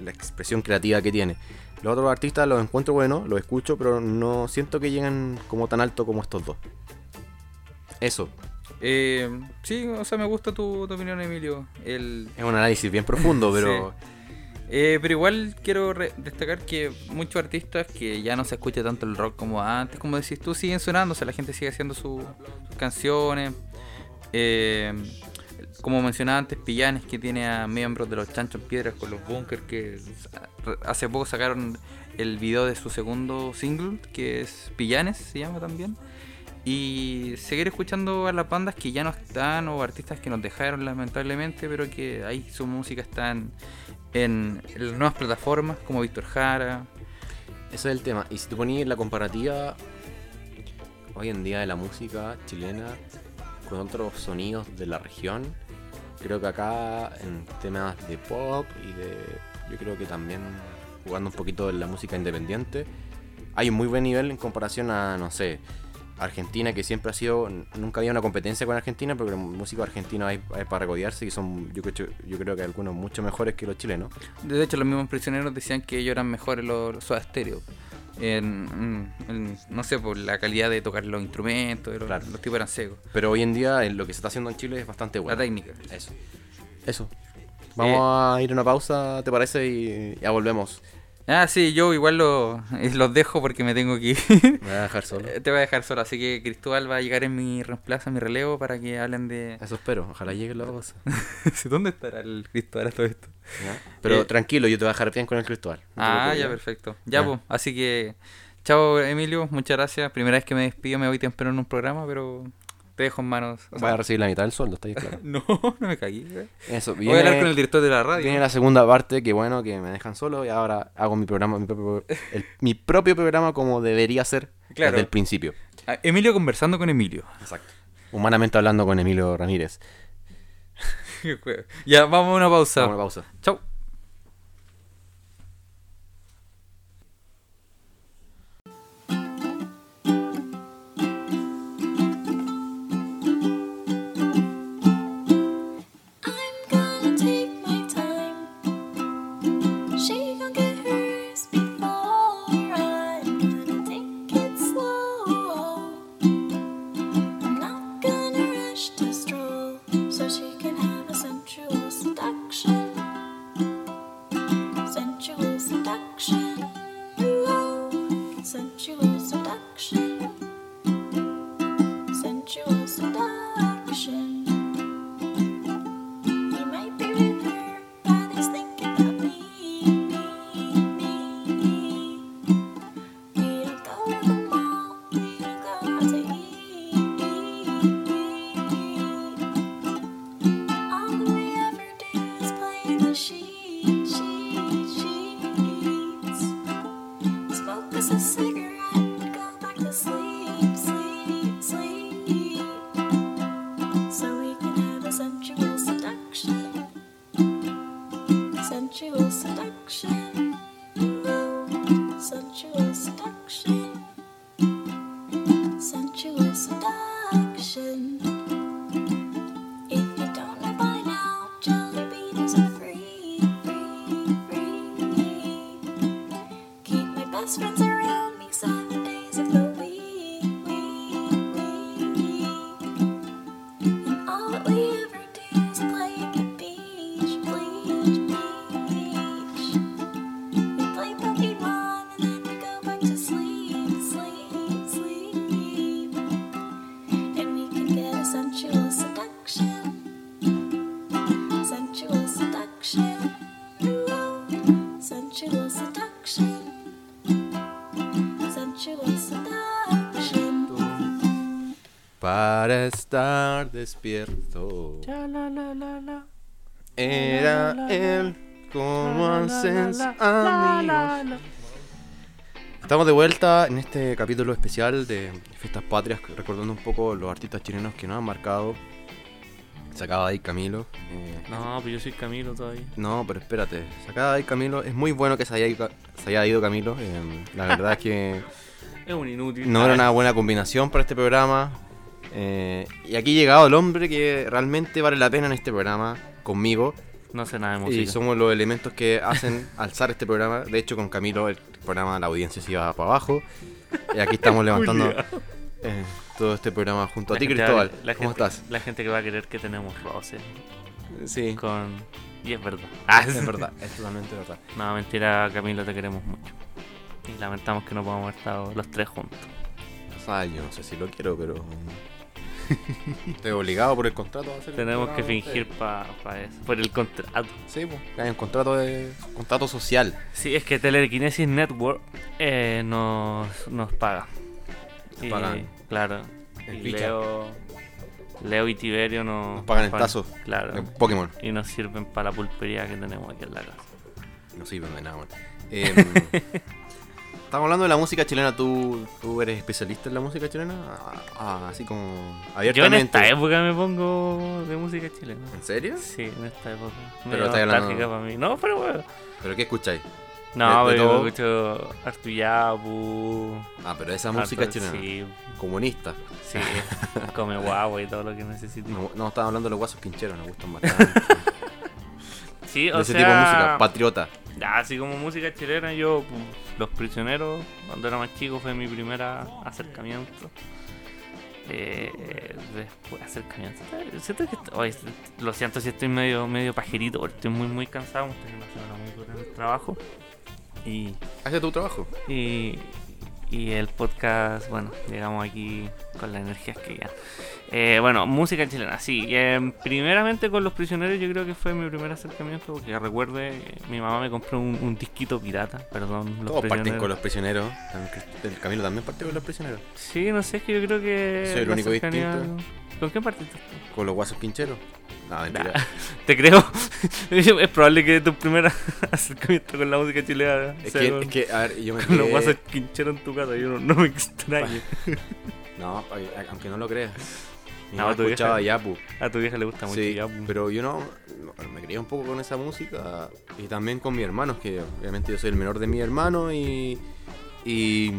la expresión creativa que tiene. Los otros artistas los encuentro buenos, los escucho, pero no siento que lleguen como tan alto como estos dos. Eso, Eh, sí, o sea, me gusta tu, tu opinión, Emilio. El, es un análisis bien profundo, pero Eh, pero igual quiero re- destacar que muchos artistas que ya no se escucha tanto el rock como antes, como decís tú, siguen sonándose, la gente sigue haciendo su- sus canciones. Eh, como mencionaba antes, Pillanes que tiene a miembros de los Chanchos en Piedras con los Bunkers que hace poco sacaron el video de su segundo single, que es Pillanes, se llama también. Y seguir escuchando a las bandas que ya no están o artistas que nos dejaron lamentablemente, pero que ahí su música está en, las nuevas plataformas como Víctor Jara. Ese es el tema. Y si te ponías la comparativa hoy en día de la música chilena con otros sonidos de la región, creo que acá en temas de pop y de. Yo creo que también jugando un poquito en la música independiente, hay un muy buen nivel en comparación a, no sé, Argentina, que siempre ha sido. Nunca había una competencia con Argentina, porque los músicos argentinos hay, hay para regodearse y son, yo creo, yo creo que algunos mucho mejores que los chilenos. De hecho, los mismos prisioneros decían que ellos eran mejores los, los Soda Stereo. En, en- no sé, por la calidad de tocar los instrumentos, los, Claro. los tipos eran secos. Pero hoy en día eh, lo que se está haciendo en Chile es bastante bueno. La técnica. Eso. Eso. Vamos a ir a una pausa, ¿te parece? Y ya volvemos. Ah, sí, yo igual lo- los dejo porque me tengo que ir. Me voy a dejar solo. Te voy a dejar solo, así que Cristóbal va a llegar en mi reemplazo, en mi relevo, para que hablen de... Eso espero. Ojalá llegue la pausa. ¿Dónde estará el Cristóbal a todo esto? ¿Ya? Pero Eh, tranquilo, yo te voy a dejar bien con el Cristóbal. No Ah, ¿ya? perfecto. Ya, Ya. pues, así que... Chao, Emilio, muchas gracias. Primera vez que me despido, me voy temprano en un programa, pero te dejo en manos. o sea- Vas a recibir la mitad del sueldo, está ahí claro. No, no me caí. Eso, Voy a hablar con el director de la radio. viene la segunda parte, que bueno, que me dejan solo y ahora hago mi programa, mi propio, el- mi propio programa como debería ser Claro. desde el principio. Ah, Emilio conversando con Emilio. Exacto. Humanamente hablando con Emilio Ramírez. ya, vamos a una pausa. Vamos a una pausa. Chau. Estar despierto. Era él como hacen amigos. Estamos de vuelta en este capítulo especial de Fiestas Patrias, recordando un poco los artistas chilenos que nos han marcado. Se acaba de ir Camilo. eh, No, pues yo soy Camilo todavía. No, pero espérate. Se acaba de ir Camilo. Es muy bueno que se haya ido, se haya ido Camilo. eh, la verdad es que Es un inútil. no era una buena combinación para este programa. Eh, y aquí ha llegado el hombre que realmente vale la pena en este programa conmigo. No sé nada de Y música. somos los elementos que hacen alzar este programa. De hecho, con Camilo el programa, la audiencia se iba para abajo. Y aquí estamos levantando eh, todo este programa junto a ti, Cristóbal. va- la ¿Cómo gente- estás? La gente que va a querer que tenemos roce. Sí, Con... Y es verdad. es verdad, es totalmente verdad. No, mentira, Camilo, te queremos mucho. Y lamentamos que no podamos haber estado los tres juntos. O sea, yo no sé si lo quiero, pero. Estoy obligado por el contrato a hacer el Tenemos que fingir para eso. Por el contrato. Sí, pues. Hay un contrato de. contrato social. Sí, es que Telekinesis Network eh, nos, nos paga. Nos pagan. Claro. En Y. Leo, Leo y Tiberio nos, Nos pagan en tazo. Claro. de Pokémon. Y nos sirven para la pulpería que tenemos aquí en la casa. No sirven de nada. Em, Estamos hablando de la música chilena. ¿Tú, tú eres especialista en la música chilena? Ah, ah, así como. Yo en Abiertamente. esta época me pongo de música chilena. ¿En serio? Sí, en esta época. Pero estáis hablando- para mí. No, pero bueno. ¿Pero qué escucháis? No, ¿De- de pero yo escucho Artuyapu. Ah, pero esa música chilena. Sí, Comunista. sí. come guagua y todo lo que necesite. No, no estaba hablando de los guasos quincheros, nos gustan bastante. Sí, de o ese sea, tipo de música, patriota. Ya, así como música chilena, yo, pues, Los Prisioneros, cuando era más chico, fue mi primer acercamiento. Eh, después, acercamiento. Siento que, estoy- oye, lo siento si estoy medio, medio pajerito, porque estoy muy, muy cansado. Hemos tenido una semana muy dura en el trabajo. Y, Hace tu trabajo. y, y el podcast, bueno, llegamos aquí con las energías que ya. Eh, bueno, música chilena, sí. eh, primeramente con Los Prisioneros yo creo que fue mi primer acercamiento, porque recuerde, mi mamá me compró un, un disquito pirata, perdón. Los Todos parten Prisioneros. con los prisioneros. El Camilo también partió con los prisioneros. Sí, no sé, es que yo creo que... Soy el único cercanía- distinto. ¿Con qué partiste? Con los guasos quincheros. No, mentira. Te creo. es probable que tu primer acercamiento con la música chilena Es sea que, con, es que, a ver, yo me con los guasos quincheros en tu casa. Yo no, no me extraño. No, aunque no lo creas. Mi No, mamá tu escuchaba vieja- Yapu. A tu vieja le gusta mucho Sí, ya. pues. pero yo no, no, me crié un poco con esa música y también con mis hermanos, que obviamente yo soy el menor de mis hermanos y, y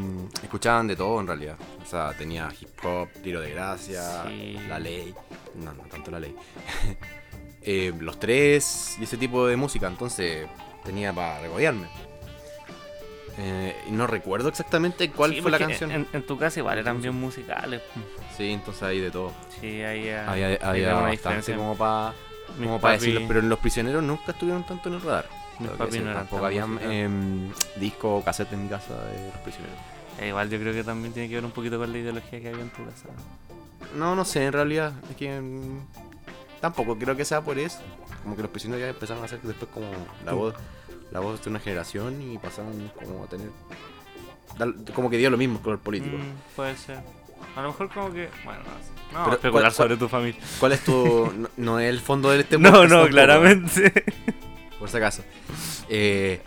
escuchaban de todo en realidad. O sea, tenía hip hop, tiro de gracia, Sí. la ley, no, no tanto la ley. Eh, los tres y ese tipo de música, entonces tenía para regodearme. Eh, no recuerdo exactamente cuál Sí, fue la canción. En, en tu casa igual eran bien musicales. Sí, entonces hay de todo. Sí, ahí Había, hay había una bastante como para como para papi- decirlo, pero los prisioneros nunca estuvieron tanto en el radar. Mis decir, no tampoco había musicales. em, disco o cassette en mi casa de los prisioneros. Eh, igual yo creo que también tiene que ver un poquito con la ideología que había en tu casa. No, no sé, en realidad, es que em, tampoco creo que sea por eso. Como que los prisioneros ya empezaron a hacer después como la Tú. voz, la voz de una generación y pasaron como a tener como que dio lo mismo color político. Mm, puede ser. A lo mejor como que... Bueno, no. No, Pero, especular ¿cuál- sobre tu familia. ¿Cuál es tu no, no es el fondo de este No, no, claramente. Por si acaso. Eh,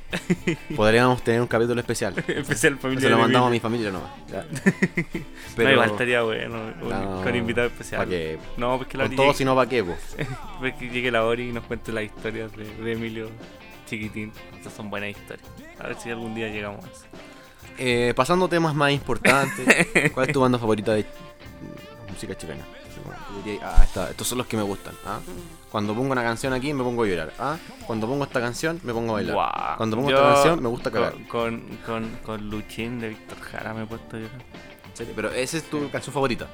podríamos tener un capítulo especial. Especial familia. Se lo mandamos a mi familia nomás. ya. no, igual estaría bueno. No, con invitado especial. ¿pa' qué? No, pues que la Con todo, llegue- si no, ¿para qué? pues que llegue la Ori y nos cuente las historias de, de Emilio chiquitín. Estas son buenas historias. A ver si algún día llegamos a eso. Eh, pasando a temas más importantes, ¿cuál es tu banda favorita de mm, música chilena? Ah, esta- estos son los que me gustan. ¿ah? Cuando pongo una canción aquí me pongo a llorar. ¿ah? Cuando pongo esta canción me pongo a bailar. Cuando pongo Yo esta canción me gusta cagar. Con, con, con, Luchín de Víctor Jara me he puesto a llorar. Pero esa es tu canción favorita.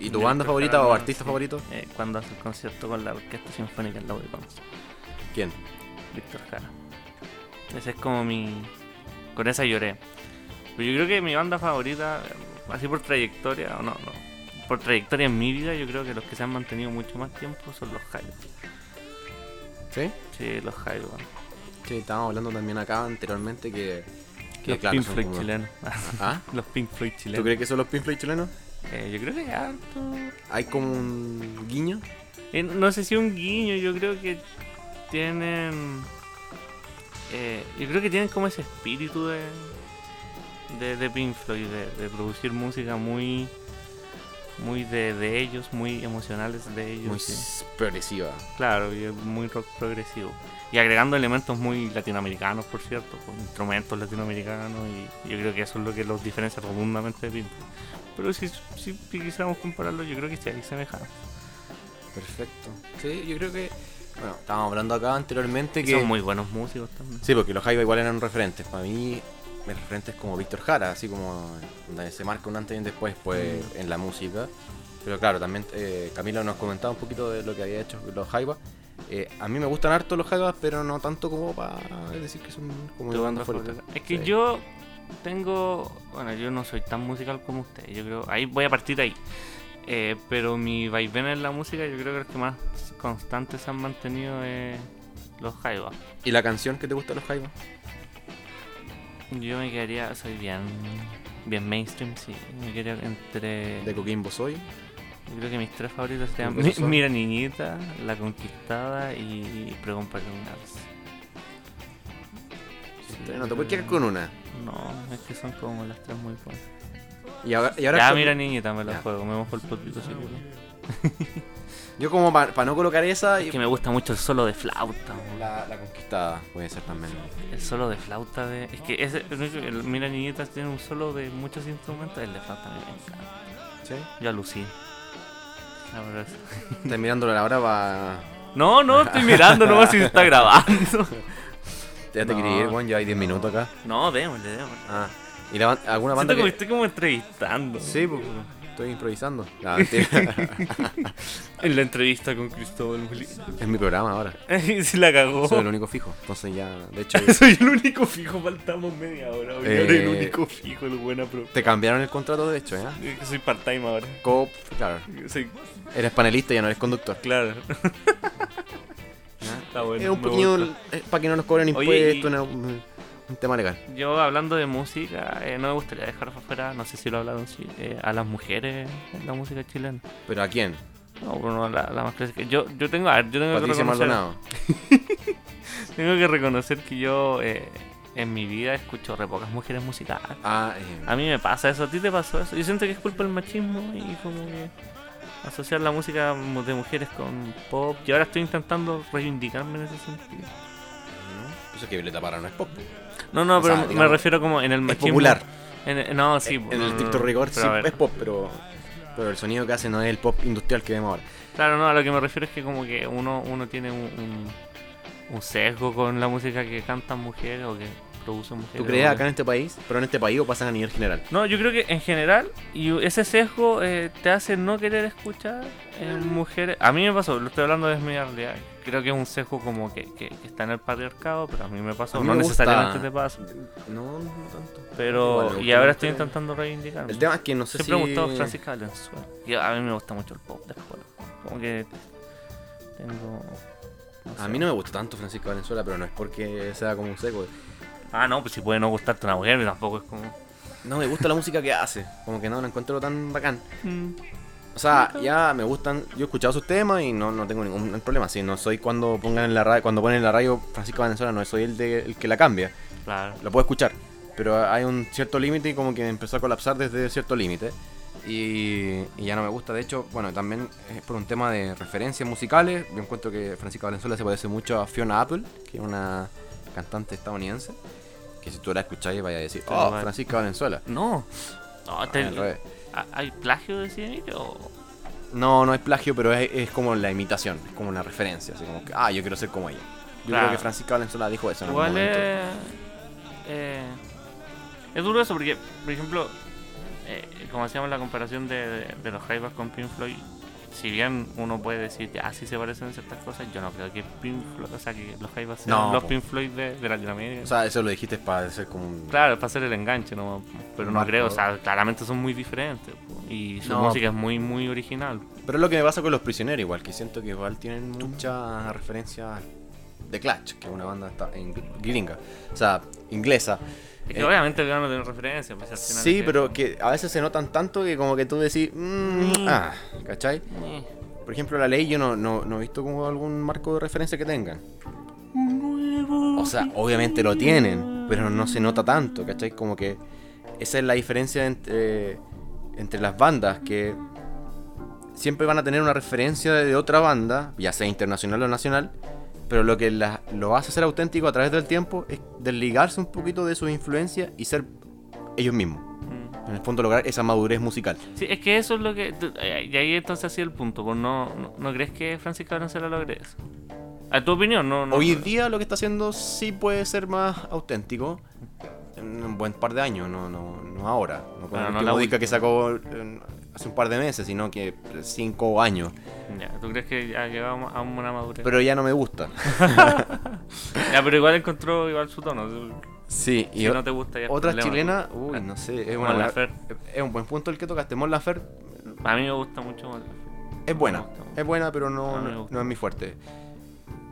¿Y tu De banda Víctor favorita Jara, o artista sí. favorito? Eh, cuando hace el concierto con la Orquesta Sinfónica en la Conce. ¿Quién? Víctor Jara. Ese es como mi. Con esa lloré. Pero yo creo que mi banda favorita, así por trayectoria, o no, no. Por trayectoria en mi vida, yo creo que los que se han mantenido mucho más tiempo son los Jaivas. ¿Sí? Sí, los Jaivas. Sí, estábamos hablando también acá anteriormente que, que Los claro, Pink Floyd como- chilenos. ¿Ah? Los Pink Floyd ¿Tú chilenos. crees que son los Pink Floyd chilenos? Eh, yo creo que harto. Hay como un guiño. Eh, no sé si un guiño, yo creo que tienen. eh, yo creo que tienen como ese espíritu de. De, de Pink Floyd, de, de producir música muy. muy de, de ellos, muy emocionales de ellos. Muy sí. progresiva. Claro, y es muy rock progresivo. Y agregando elementos muy latinoamericanos, por cierto, con instrumentos latinoamericanos, y yo creo que eso es lo que los diferencia rotundamente de Pink Floyd. Pero si, si quisiéramos compararlo, yo creo que sí hay. Perfecto. Sí, yo creo que. Bueno, estábamos hablando acá anteriormente que. son muy buenos músicos también. Sí, porque los Jaiba igual eran referentes. Para mí, referentes como Víctor Jara, así como donde se marca un antes y un después pues, en la música. Pero claro, también eh, Camilo nos comentaba un poquito de lo que había hecho los Jaiba. Eh, a mí me gustan harto los Jaivas, pero no tanto como para decir que son como mi banda favorita. Es que Sí. yo tengo. Bueno, yo no soy tan musical como usted. Yo creo. Ahí voy a partir de ahí. Eh, pero mi vaivén en la música, yo creo que los que más constantes se han mantenido es los Jaiba. ¿Y la canción que te gusta de los Jaivas? Yo me quedaría. Soy bien. Bien mainstream, sí. Me quedaría entre. De Coquimbo Soy. Yo creo que mis tres favoritos sean ¿Cuáles son? Mira Niñita, La Conquistada y Pregón para Criminales. No te puedes quedar con una. No, es que son como las tres muy buenas. Y ahora, y ahora Ya, mira niñita, me la Ya. juego, me mojo el potito si quiero. Yo como para no colocar esa... Es que me gusta mucho el solo de flauta. La, la conquistada puede ser también. El solo de flauta de. Es que ese, el Mira Niñitas tiene un solo de muchos instrumentos, el de flauta me encanta. ¿Sí? Yo alucino. La verdad es- Estás mirándolo ahora para... No, no, estoy mirando, no sé si está grabando. Ya te No. quería ir, Juan, ya hay 10 minutos acá. No, démosle, démosle. Ah. ¿Y la, alguna banda Siento como que...? estoy como entrevistando. Sí, pues, estoy improvisando. No. En la entrevista con Cristóbal es mi programa ahora. Se la cagó. Soy el único fijo. Entonces ya, de hecho, Soy el único fijo, faltamos media hora. Eh, ahora el único fijo, el buena pro. te cambiaron el contrato, de hecho. Eh, Soy part-time ahora. Cop, claro. Soy, Eres panelista, ya no eres conductor. claro. Está bueno, es un pequeño... para que no nos cobren Oye, impuestos, y- no- un, tema legal. Yo hablando de música, eh, no me gustaría dejar afuera, no sé si lo he hablado sí, eh, a las mujeres en la música chilena. ¿Pero a quién? No, Bruno, la, la más clásica. Yo, yo tengo, a ver, yo tengo que reconocer, Maldonado. tengo que reconocer que yo eh, en mi vida escucho re pocas mujeres musicales. Ah, A mí me pasa eso, a ti te pasó eso. Yo siento que es culpa del machismo y como que asociar la música de mujeres con pop. Y ahora estoy intentando reivindicarme en ese sentido. ¿no? Pues es que Violeta Parra no es pop. No, no, O pero sea, me refiero como en el Es machismo. popular. En- no, sí. en el TikTok no, rigor sí es pop, pero, pero el sonido que hace no es el pop industrial que vemos ahora. Claro, no, a lo que me refiero es que como que uno, uno tiene un, un, un sesgo con la música que cantan mujeres o que producen mujeres. ¿Tú crees acá en este país? Pero en este país o pasan a nivel general. No, yo creo que en general, y ese sesgo eh, te hace no querer escuchar eh, mujeres. A mí me pasó, lo estoy hablando desde mi realidad. Creo que es un sesgo como que, que- que está en el patriarcado, pero a mí me pasó. Mí no me necesariamente te pasa. No, no tanto. Pero, Igual y ahora estoy intentando reivindicarme. El tema es que no sé Siempre me si... gustó Francisca Valenzuela. Y a mí me gusta mucho el pop después. Como que tengo. no A mí no me gusta tanto Francisco Valenzuela, pero no es porque sea como un seco. Ah, no, pues si puede no gustarte una mujer, tampoco es como. No me gusta la música que hace. Como que no la encuentro tan bacán. mm, O sea, ya me gustan. Yo he escuchado sus temas y no, no tengo ningún problema. Si no soy cuando pongan en la radio, cuando ponen en la radio Francisco Valenzuela, no soy el, de, el que la cambia. Claro. Lo puedo escuchar. Pero hay un cierto límite y como que empezó a colapsar desde cierto límite. Y, y ya no me gusta. De hecho, bueno, también es por un tema de referencias musicales. Yo encuentro que Francisco Valenzuela se parece mucho a Fiona Apple, que es una cantante estadounidense. Que si tú la escucháis vaya a decir, oh, vale. Francisco Valenzuela. No. No, te- revés. ¿ha- ¿Hay plagio de cine o.? No, no es plagio, pero es, es como la imitación, es como una referencia. Así como que, ah, yo quiero ser como ella. Yo Claro. creo que Francisco Valenzuela dijo eso en algún Igual momento. es. eh, es duro eso porque, por ejemplo, eh, como hacíamos la comparación de, de, de los Jaivas con Pink Floyd, si bien uno puede decir que así se parecen en ciertas cosas, yo no creo que Pink Floyd, o sea, que los Jaivas sean No, los po. Pink Floyd de, de Latinoamérica. O sea, eso lo dijiste para ser como un... Claro, es para hacer el enganche, ¿no? pero no creo, o sea, claramente son muy diferentes po, y su No. música es muy, muy original. Pero es lo que me pasa con los prisioneros igual, que siento que igual tienen mucha referencia The Clash, que es una banda esta- en- gringa, o sea, inglesa. Es que Eh, obviamente van a tener referencia. Pues, al final Sí, pero que a veces se notan tanto que como que tú decís, mm, Mm. ah, ¿cachai? Eh. Por ejemplo, la ley yo no, no, no he visto como algún marco de referencia que tengan. O sea, obviamente lo tienen, pero no se nota tanto, ¿cachai? Como que esa es la diferencia entre, entre las bandas, que siempre van a tener una referencia de otra banda, ya sea internacional o nacional, pero lo que la- lo hace ser auténtico a través del tiempo es desligarse un poquito de sus influencias y ser ellos mismos. Mm. En el fondo lograr esa madurez musical. Sí, es que eso es lo que. eh, Y ahí entonces ha sido el punto. Pues no, no, ¿no crees que Francisco Valenzuela logre eso? A tu opinión, no. no Hoy día lo que está haciendo sí puede ser más auténtico. En un buen par de años, no, no, no ahora. No con el no último disco que sacó eh, hace un par de meses, sino que cinco años. Ya, ¿Tú crees que ha llegado a una madurez? Pero ya no me gusta. Ya, pero igual encontró igual su tono. Sí, y Si no te gusta ya. problema. chilenas, uy, no sé, es, una- Laferte. es un buen punto el que tocaste. Mon Laferte A mí me gusta mucho. Mon es buena, es buena, pero no, no, es mi fuerte.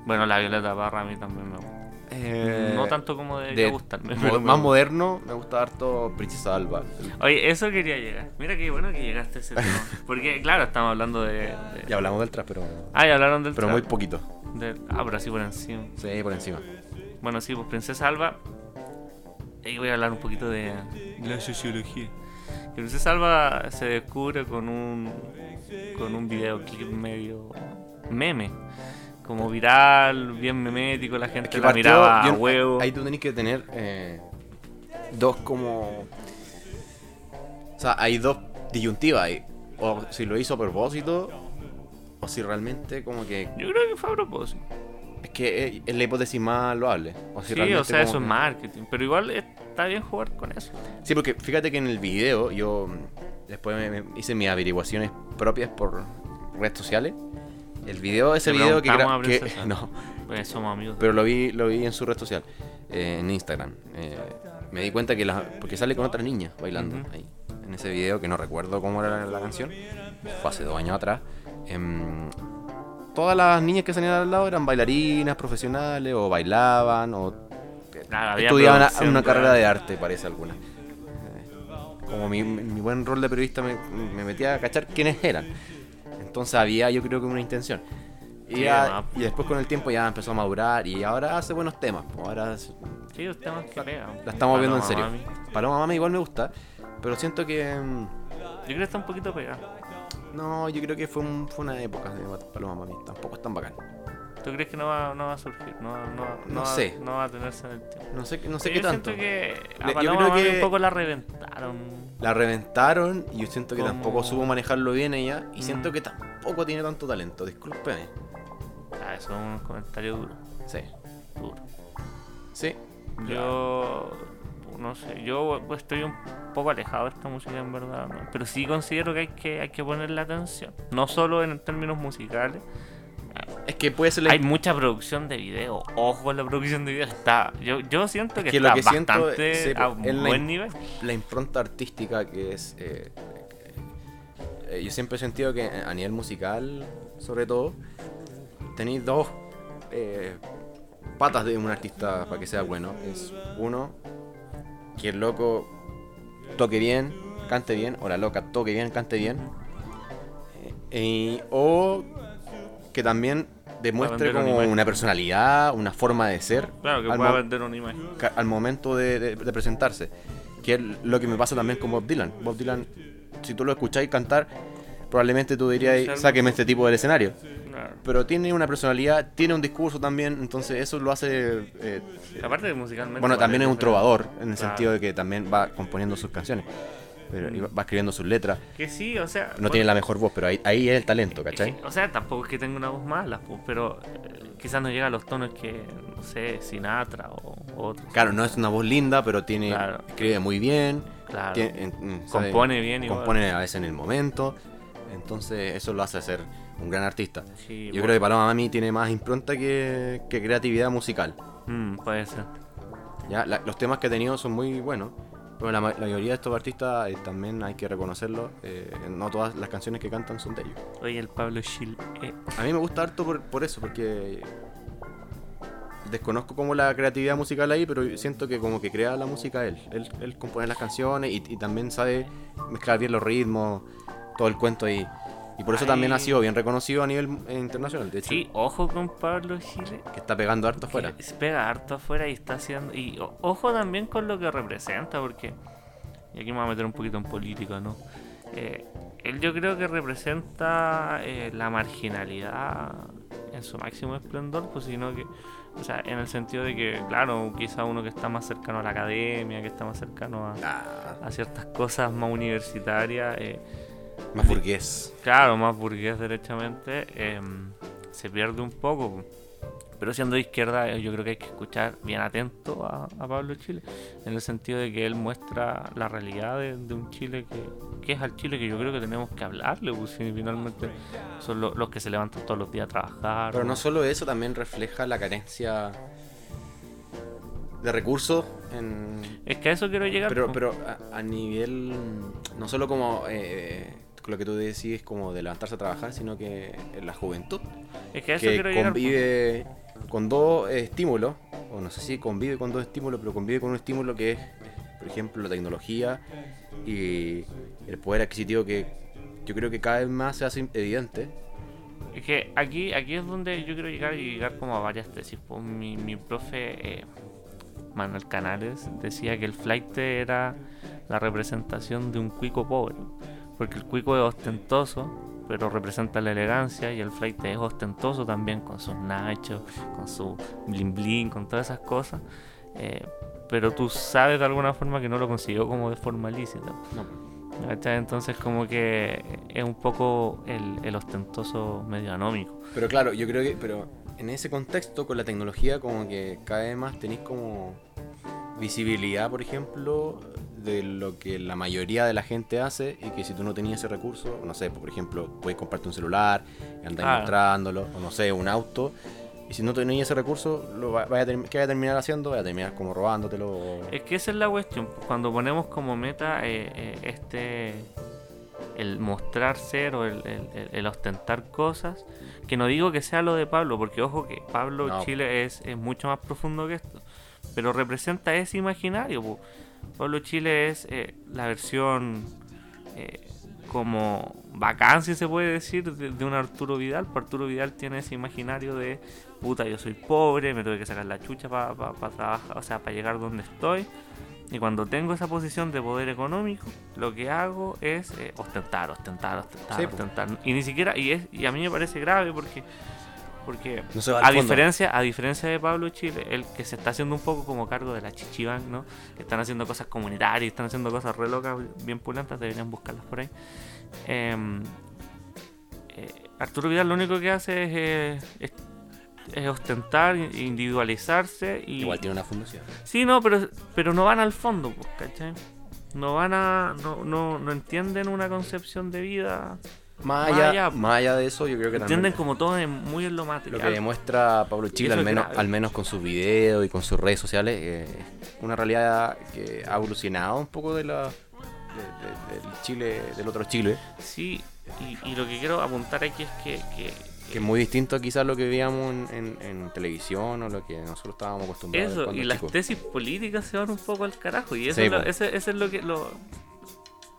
Bueno, la Violeta Parra a mí también me gusta. Eh, no tanto como debería de- gustarme. pero más moderno, me gusta harto Princesa Alba. Oye, eso quería llegar. Mira qué bueno que llegaste a ese tema. Porque, claro, estamos hablando de. de- Ya hablamos del trap, pero, Ah, ya hablaron del pero trap. muy poquito. Del- Ah, pero así por encima. Sí, por encima. Bueno, sí, pues Princesa Alba. Ahí voy a hablar un poquito de la sociología. Que Princesa Alba se descubre con un con un videoclip medio meme. Como viral, bien memético, la gente que la partió- miraba a huevo. Ahí tú tenés que tener eh, dos como. O sea, hay dos disyuntivas ahí. O si lo hizo a propósito, o si realmente como que. Yo creo que fue a propósito. Es que es, es la hipótesis más loable. O si Sí, o sea, eso es marketing. Pero igual está bien jugar con eso. Sí, porque fíjate que en el video yo después me, me hice mis averiguaciones propias por redes sociales. El video, ese video que, a no, Pues somos amigos. pero lo vi, lo vi en su red social, eh, en Instagram. Eh, me di cuenta que la, porque sale con otra niña bailando ahí, en ese video que no recuerdo cómo era la, la canción, fue hace dos años atrás. Em, todas las niñas que salían al lado eran bailarinas profesionales o bailaban o había estudiaban una carrera de arte, parece alguna. Eh, Como mi, mi buen rol de periodista me, me metía a cachar quiénes eran. Entonces había yo creo que una intención. Y, Sí, ya- además. y después con el tiempo ya empezó a madurar y ahora hace buenos temas. Ahora Sí, los temas que pegan. la estamos viendo en serio. Mami. Paloma Mami igual me gusta, pero siento que... mm, Yo creo que está un poquito pegado. No, yo creo que fue, un- fue una época de Paloma Mami. Tampoco es tan bacán. ¿Tú crees que no va, no va a surgir? No, no, no, No va, sé. no va a tenerse en el tiempo. No sé, no sé Sí, qué yo tanto. siento que a yo creo que- un poco la reventaron. La reventaron y yo siento que Como- tampoco supo manejarlo bien ella. Y Mm. siento que tampoco tiene tanto talento. Discúlpeme. Ah, eso es un comentario duro. Sí. duro. Sí. Yo no sé, yo estoy un poco alejado de esta música en verdad, pero sí considero que hay que hay que ponerle atención, no solo en términos musicales. Es que puede ser la Hay mucha producción de video, ojo la producción de video, está yo, yo siento que, que lo está que bastante a la buen im- nivel. la impronta artística que es. eh, eh, yo siempre he sentido que a nivel musical, sobre todo, tenéis dos eh, patas de un artista para que sea bueno. Es uno, que el loco toque bien, cante bien, o la loca toque bien, cante bien. Y- o que también demuestre una como imagen. una personalidad, una forma de ser. Claro, que al pueda vender una imagen. al momento de, de- de presentarse. Que es lo que me pasa también con Bob Dylan. Bob Dylan, si tú lo escucháis cantar, probablemente tú dirías, sáqueme este tipo del escenario. Claro. Pero tiene una personalidad, tiene un discurso también, entonces eso lo hace... eh, Aparte de musicalmente. bueno, también es un trovador, en el Claro. sentido de que también va componiendo sus canciones. Pero, va escribiendo sus letras. Que sí, o sea. No bueno, tiene la mejor voz, pero ahí, ahí es el talento, ¿cachai? que, o sea, tampoco es que tenga una voz mala, pues, pero eh, quizás no llega a los tonos que, no sé, Sinatra o otros. Claro, no es una voz linda, pero tiene Claro. escribe muy bien. Claro. tiene- sabe- Compone bien igual. Compone a veces en el momento. Entonces eso lo hace ser un gran artista. Sí, Yo bueno. creo que Paloma Mami tiene más impronta que, que creatividad musical. Mm, puede ser. ¿ya? La- los temas que ha tenido son muy buenos. Pero la, la mayoría de estos artistas eh, también hay que reconocerlo. eh, no todas las canciones que cantan son de ellos. Oye, el Pablo Schill. eh, A mí me gusta harto por, por eso, porque desconozco como la creatividad musical ahí, pero siento que como que crea la música él. Él, él compone las canciones y, y también sabe mezclar bien los ritmos, todo el cuento ahí. Y por eso también ha sido bien reconocido a nivel eh, internacional. De hecho, Sí, ojo con Pablo Chile. que está pegando harto afuera. se pega harto afuera y está haciendo. Y ojo también con lo que representa, porque. Y aquí me voy a meter un poquito en política, ¿no? Eh, él yo creo que representa eh, la marginalidad en su máximo esplendor, pues sino que. O sea, en el sentido de que, claro, quizá uno que está más cercano a la academia, que está más cercano a, Ah, a ciertas cosas más universitarias, eh, más burgués. claro, más burgués derechamente, em, se pierde un poco. Pero siendo de izquierda, eh, yo creo que hay que escuchar bien atento a, a Pablo Chile, en el sentido de que él muestra la realidad de, de un Chile que, que es al Chile que yo creo que tenemos que hablarle, pues si finalmente son lo- los que se levantan todos los días a trabajar. Pero ¿no? no solo eso, también refleja la carencia de recursos en, Es que a eso quiero llegar. Pero, pero a, a nivel, no solo como eh, lo que tú decís, como de levantarse a trabajar, sino que en la juventud, es que eso que llegar. pues. convive con dos estímulos, o no sé si convive con dos estímulos, pero convive con un estímulo que es, por ejemplo, la tecnología y el poder adquisitivo que yo creo que cada vez más se hace evidente. Es que aquí, aquí es donde yo quiero llegar y llegar como a varias tesis. Pues mi, mi profe eh, Manuel Canales decía que el flight era la representación de un cuico pobre. Porque el cuico es ostentoso, pero representa la elegancia, y el flight es ostentoso también con sus nachos, con su bling bling, con todas esas cosas. eh, pero tú sabes de alguna forma que no lo consiguió como de forma lícita. No. Entonces como que es un poco el, el ostentoso medio anómico. Pero claro, yo creo que, pero en ese contexto, con la tecnología, como que cada vez más tenéis como visibilidad, por ejemplo, de lo que la mayoría de la gente hace y que si tú no tenías ese recurso, no sé, por ejemplo, puedes comprarte un celular y andar mostrándolo, o no sé, un auto. Y si no tenías ese recurso, lo va- vaya a ¿qué vaya a terminar haciendo? Vaya a terminar como robándotelo. o- Es que esa es la cuestión. Cuando ponemos como meta eh, eh, este el mostrar ser o el, el- el- el ostentar cosas, que no digo que sea lo de Pablo, porque ojo que Pablo No. Chile es, es mucho más profundo que esto, pero representa ese imaginario. po. Pablo Chile es eh, la versión eh, como bacán, si se puede decir, de, de un Arturo Vidal. Arturo Vidal tiene ese imaginario de puta, yo soy pobre, me tuve que sacar la chucha para trabajar, o sea, para llegar donde estoy. Y cuando tengo esa posición de poder económico, lo que hago es eh, ostentar, ostentar, ostentar, Sí, ostentar. Y ni siquiera, y, es, y a mí me parece grave porque, porque No se a diferencia, a diferencia de Pablo Chile, el que se está haciendo un poco como cargo de la Chichibank, ¿no? Están haciendo cosas comunitarias, están haciendo cosas re locas, bien pulentas, deberían buscarlas por ahí. Em, eh, Arturo Vidal lo único que hace es, eh, es, es ostentar, individualizarse y... Igual tiene una fundación. Sí, no, pero, pero no van al fondo, pues, ¿cachai? No van a... No, no, no entienden una concepción de vida. Más allá, allá, más allá de eso, yo creo que también... Entienden como todo en- muy en lo Lo material. que demuestra Pablo Chile, al es menos, al menos con sus videos y con sus redes sociales, eh, una realidad que ha evolucionado un poco de la de- de- del Chile, del otro Chile, Sí, y, y lo que quiero apuntar aquí es que... que que es muy distinto a quizás lo que veíamos en, en- en televisión o lo que nosotros estábamos acostumbrados Eso, y las chicos. tesis políticas se van un poco al carajo. Y eso, Sí, es, lo, ese- ese es lo que lo,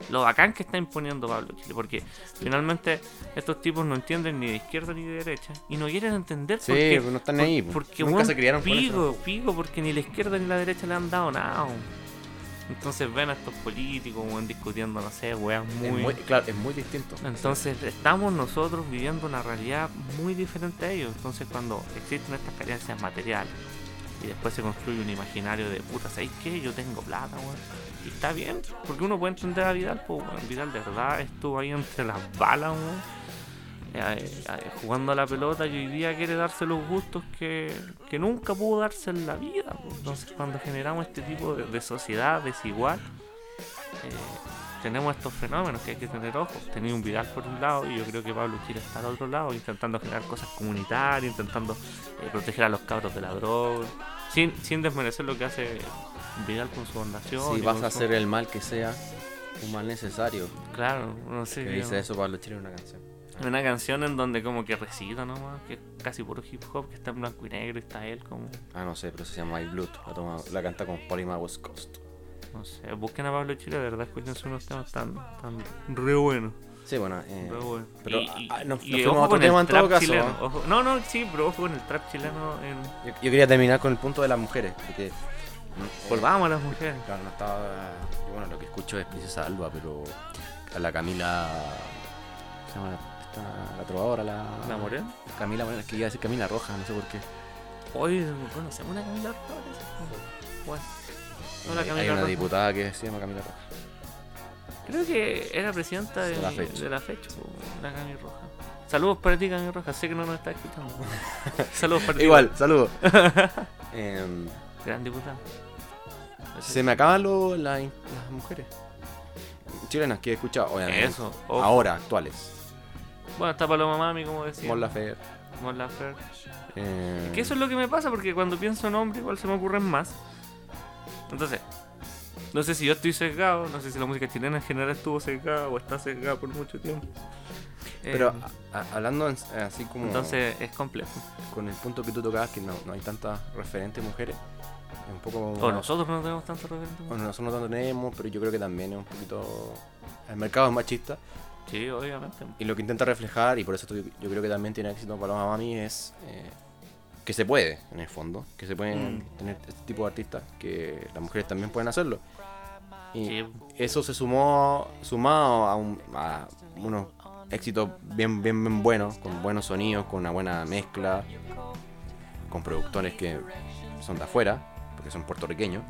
lo bacán que está imponiendo Pablo Chile. Porque finalmente estos tipos no entienden ni de izquierda ni de derecha. Y no quieren entender Sí, porque, pues no están ahí, pues. Porque Nunca weón, se criaron pico, eso. pico, porque ni la izquierda ni la derecha le han dado nada. weón. Entonces ven a estos políticos weón, discutiendo, no sé, Es muy... muy, claro, es muy distinto. Entonces estamos nosotros viviendo una realidad muy diferente a ellos. Entonces cuando existen estas carencias materiales y después se construye un imaginario de puta, ¿sabéis qué? Yo tengo plata, weón. Y está bien, porque uno puede entender a Vidal, pues. Vidal de verdad estuvo ahí entre las balas, weón. eh, eh, jugando a la pelota y hoy día quiere darse los gustos que, que nunca pudo darse en la vida. Entonces cuando generamos este tipo de, de sociedad desigual, eh, tenemos estos fenómenos que hay que tener ojo. Tenía un Vidal por un lado y yo creo que Pablo quiere estar al otro lado, intentando generar cosas comunitarias, intentando eh, proteger a los cabros de la droga, sin, sin desmerecer lo que hace Vidal con su. Si vas a su- hacer el mal que sea, un mal necesario. Claro, no sé. Que dice eso Pablo Chile en una canción. Una canción en donde como que recita nomás, que es casi puro hip hop, que está en blanco y negro y está él como... Ah, no sé, pero se llama My Blood. La, toma- la canta con Polima West Coast. No sé, busquen a Pablo Chile, de verdad, escúchense unos temas tan, tan re buenos. Sí, bueno. Eh, re buenos. pero, Y- y- ah, nos- y nos fuimos ojo a otro con el tema en todo caso, ojo- no, no, sí, pero ojo con el trap chileno en... yo, yo quería terminar con el punto de las mujeres. Porque, Volvamos a las mujeres. Claro, no estaba. bueno, lo que escucho es Princesa Alba, pero. A la Camila. ¿Cómo se llama? la- esta- la trovadora, la. ¿La Morena? Camila, bueno, es que iba a decir Camila Roja, no sé por qué. Hoy conocemos una Camila Roja. Bueno, no la Camila hay una Roja. diputada que se llama Camila Roja. Creo que era presidenta de, De la fecha. de la fecha, po, la Cami Roja. Saludos para ti, Cami Roja. Sé que no nos está escuchando. Saludos para ti. Igual, saludos. Em, Gran diputada. Se me acaban lo- la- las mujeres chilenas que he escuchado, obviamente. Eso. ojo. Ahora, actuales. Bueno, está Paloma Mami, como decía. Mon Laferte. Mon Laferte. eh, Que eso es lo que me pasa porque cuando pienso nombre igual se me ocurren más. Entonces, no sé si yo estoy sesgado, no sé si la música chilena en general estuvo sesgada o está sesgada por mucho tiempo. Pero Eh, a- a- hablando en- así como. entonces es complejo. con el punto que tú tocabas, que no, no hay tantas referentes mujeres. Es un poco. O nosotros no tenemos tanto. Bueno, nosotros no tenemos, pero yo creo que también es un poquito. El mercado es machista Sí, obviamente. y lo que intenta reflejar, y por eso estoy- yo creo que también tiene éxito Paloma Mami, es eh, que se puede, en el fondo, que se pueden Mm. tener este tipo de artistas, que las mujeres también pueden hacerlo. Y Sí. eso se sumó, sumado a, un- a unos éxitos bien, bien, bien buenos, con buenos sonidos, con una buena mezcla, con productores que son de afuera, porque son puertorriqueños.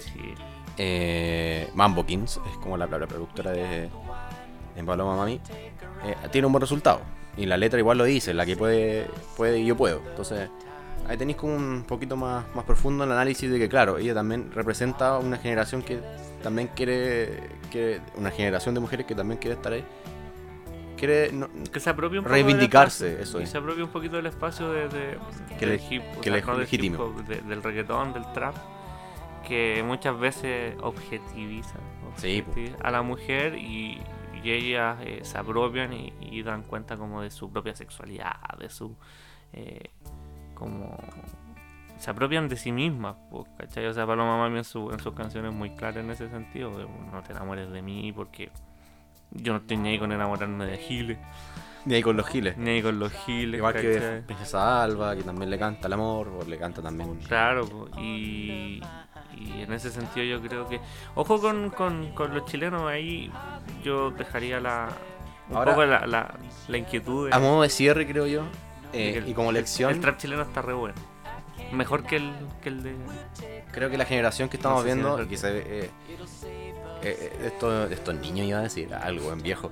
Sí. Eh, Mambo Kings, es como la, la- la productora de, de Paloma Mami, eh, tiene un buen resultado. Y la letra igual lo dice, la que puede, puede y yo puedo. Entonces, ahí tenéis como un poquito más, más profundo el análisis de que, claro, ella también representa una generación que también quiere, quiere- una generación de mujeres que también quiere estar ahí. Quiere, no- Que se apropie un poco Reivindicarse, del espacio, eso y se apropie un poquito del espacio de, de- Que del le- hip, que sea, le no del legitime. hip hop, de- del reggaetón, del trap, que muchas veces objetiviza, Sí, a la mujer y, y ellas eh, se apropian y, y dan cuenta como de su propia sexualidad, de su eh, como se apropian de sí mismas, ¿cachai? O sea, Paloma Mami en, su- en sus canciones muy clara en ese sentido, de, no te enamores de mí porque yo no estoy ni ahí con enamorarme de Giles. ni ahí con los giles. Ni ahí con los giles. Igual que. Princesa Alba, que también le canta el amor, o le canta también. Claro, y, y en ese sentido yo creo que... Ojo con, con, con los chilenos ahí, yo dejaría la... Un Ahora- poco la, la, la inquietud de, A modo de cierre, creo yo, eh, el- y como el- lección, El, trap chileno está re bueno. Mejor que el, que el de... creo que la generación que estamos No sé si viendo, que se eh, eh, de estos, de estos niños iba a decir, algo en viejo.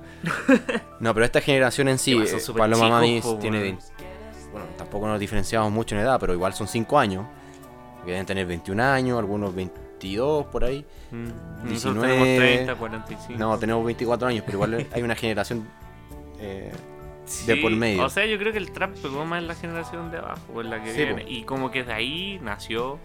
no, pero esta generación en sí, eh, Paloma chicos, Mami po, tiene. 20 bueno, tampoco nos diferenciamos mucho en edad, pero igual son 5 años. Que deben tener 21 años, algunos 22 por ahí. Mm, 19. Nosotros tenemos 30, 45. No, tenemos 24 años, pero igual hay una generación eh, de Sí, por medio. O sea, yo creo que el trap pegó más en la generación de abajo, en la que Sí, viene. po. Y como que de ahí nació.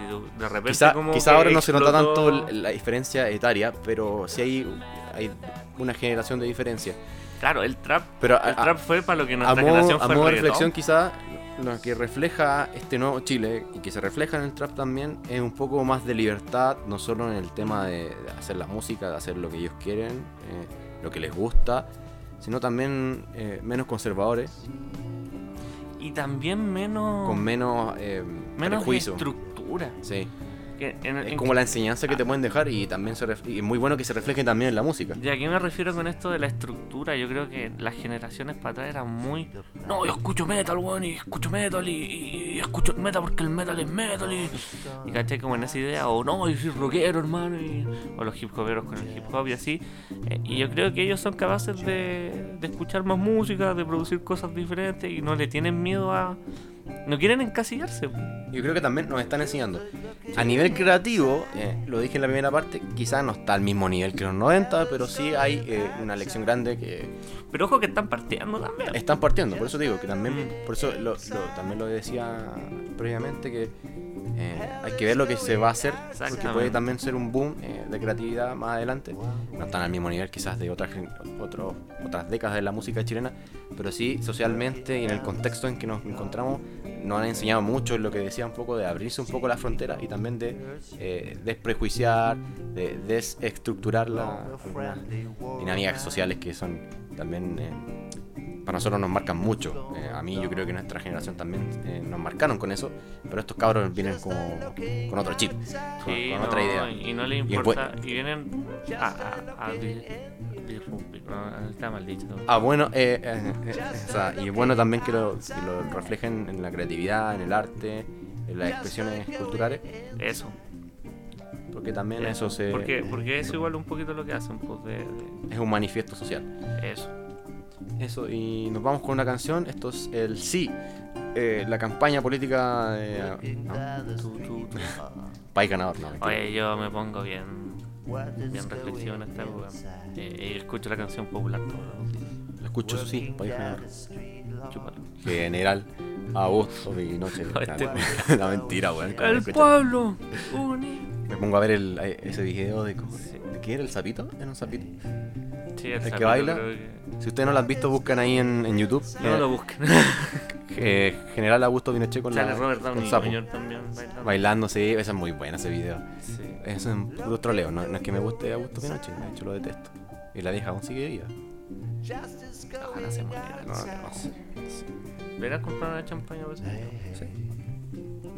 Y, y de, de repente Quizá, como quizá ahora no se nota tanto la diferencia etaria, pero sí hay, hay una generación de diferencia. Claro, el trap, Pero el a, a- trap fue para lo que a nuestra modo, generación a fue modo reggaetón. reflexión quizá lo que refleja este nuevo Chile y que se refleja en el trap también es un poco más de libertad, no solo en el tema de, de hacer la música, de hacer lo que ellos quieren, eh, lo que les gusta, sino también eh, menos conservadores, Y también menos, con menos, eh, menos prejuicio. Sí. Que en- Es en como que- la enseñanza que te pueden dejar y también se ref- y es muy bueno que se refleje también en la música. ¿Y a qué me refiero con esto de la estructura? Yo creo que las generaciones para atrás eran muy. No, yo escucho metal, weón, y escucho metal, y, y- y escucho metal porque el metal es metal, y. Y caché como en esa idea, o no, yo soy rockero, hermano, y, o los hip hoperos con el hip hop y así. Eh, y yo creo que ellos son capaces de, de escuchar más música, de producir cosas diferentes, y no le tienen miedo a. No quieren encasillarse. Yo creo que también nos están enseñando. A nivel creativo, eh, lo dije en la primera parte, quizás no está al mismo nivel que los 90, pero sí hay eh, una lección grande que Pero ojo que están partiendo también. están partiendo. Por eso digo que también, Mm. por eso lo, lo- también lo decía previamente, que Eh, hay que ver lo que se va a hacer, porque puede también ser un boom eh, de creatividad más adelante. No están al mismo nivel quizás de otras, otras décadas de la música chilena, pero sí socialmente y en el contexto en que nos encontramos nos han enseñado mucho lo que decía un poco de abrirse un poco la frontera y también de eh, desprejuiciar, de desestructurar la, algunas dinámicas sociales que son también eh, para nosotros nos marcan mucho. Eh, a mí yo creo que nuestra generación también eh, nos marcaron con eso, pero estos cabros vienen como con otro chip, con, Sí, con no, otra idea. Y no le Y es importa. Y, vienen a. a, a no, está mal dicho. Ah, bueno, eh, eh, o sea, y bueno también que lo, que lo reflejen en la creatividad, en el arte, en las expresiones culturales, Eso. porque también eso se Porque, porque es igual un poquito lo que hacen, pues de, es un manifiesto social. eso. Eso, y nos vamos con una canción, esto es el Sí, eh, la campaña política de ¿no? Tú, tú, tú. País Ganador, no, mentira. Oye, yo me pongo bien, bien reflexivo en esta época. Eh, y escucho la canción popular días. Lo escucho, sí, País Ganador. Chúpalo. General Augusto Pinochet. Este- La mentira, weón. El pueblo unido. Me pongo a ver el, eh, ese video de, cómo- Sí. ¿de qué era el sapito. Era un sapito. Sí, ¿El que baila? que- Si ustedes no lo han visto, buscan ahí en, en YouTube. No eh, lo busquen. eh, General Augusto Pinochet con, Sale la, Robert Downey. Jr. también bailando. Bailando, sí, ese es muy bueno ese video. Sí. Eso es un puro troleo, no, no es que me guste Augusto Pinochet, de hecho lo detesto. Y la vieja aún sigue viva. Ojalá se muera. No, no. Verás comprar una champaña pues.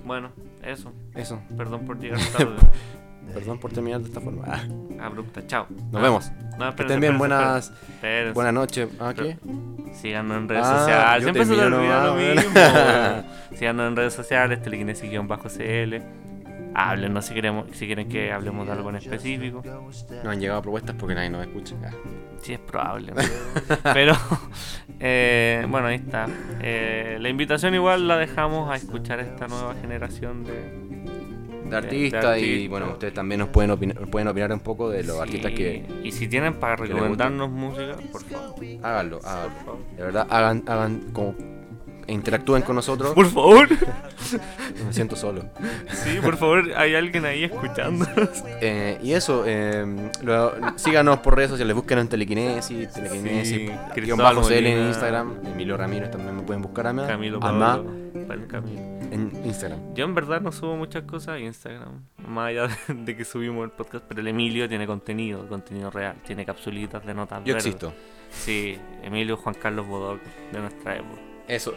Bueno, eso. Eso. Perdón por llegar tarde. Perdón por terminar de esta forma. Ah, Abrupta. Chao. nos vemos. No, Que estén bien, buenas, espérense. buenas noches. ¿Ah, qué? Síganos en redes Ah, sociales. Siempre se te termino olvida lo mismo. Síganos en redes sociales, telequinesis-cl. Háblenos si queremos, si quieren que hablemos de algo en específico. No han llegado propuestas porque nadie nos escucha. Ah. Sí, es probable. Pero, eh, bueno, ahí está. Eh, la invitación igual la dejamos a escuchar esta nueva generación de... De artistas y bueno, ustedes también nos pueden opinar, pueden opinar un poco de los artistas que Y si tienen para recomendarnos música, por favor. háganlo, háganlo. De verdad, hagan, hagan como interactúen con nosotros. Por favor. Me siento solo. Sí, por favor, hay alguien ahí escuchándonos. Eh, y eso, eh, lo- síganos por redes sociales, busquen en Telequinesis, Telequinesis, Sí, bajo CL en. Instagram, Emilio Ramírez también me pueden buscar a mí, Camilo Pablo. Pablo Camilo. En Instagram. Yo en verdad no subo muchas cosas a Instagram, más allá de, que subimos el podcast, pero el Emilio tiene contenido, contenido real, tiene capsulitas de notas Yo verdes. existo. Sí, Emilio Juan Carlos Bodoc de nuestra época. Eso.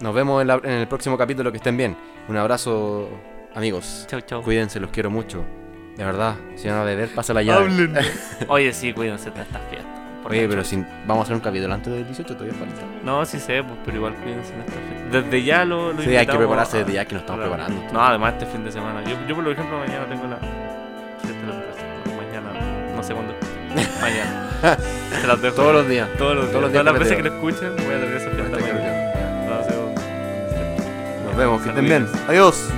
Nos vemos en, la- en el próximo capítulo, que estén bien. Un abrazo, amigos. Chau, chau. Cuídense, los quiero mucho. De verdad, si van a beber, pasa la llave. Oye, sí, cuídense de estas fiestas. Oye, pero si vamos a hacer un capítulo antes del 18, todavía falta. No, sí sé, pues, pero igual cuídense en estas fiestas. Desde ya lo, lo Sí, hay que prepararse a- desde ya que nos estamos Claro. preparando. No, además este fin de semana. Yo, yo por ejemplo, mañana tengo la mañana, no sé cuándo. mañana. Se las dejo. Todos los días. Todos los días. todos los días Todas las veces que lo escuchen, voy a tener esa fiesta. Nos vemos, que estén bien. Adiós.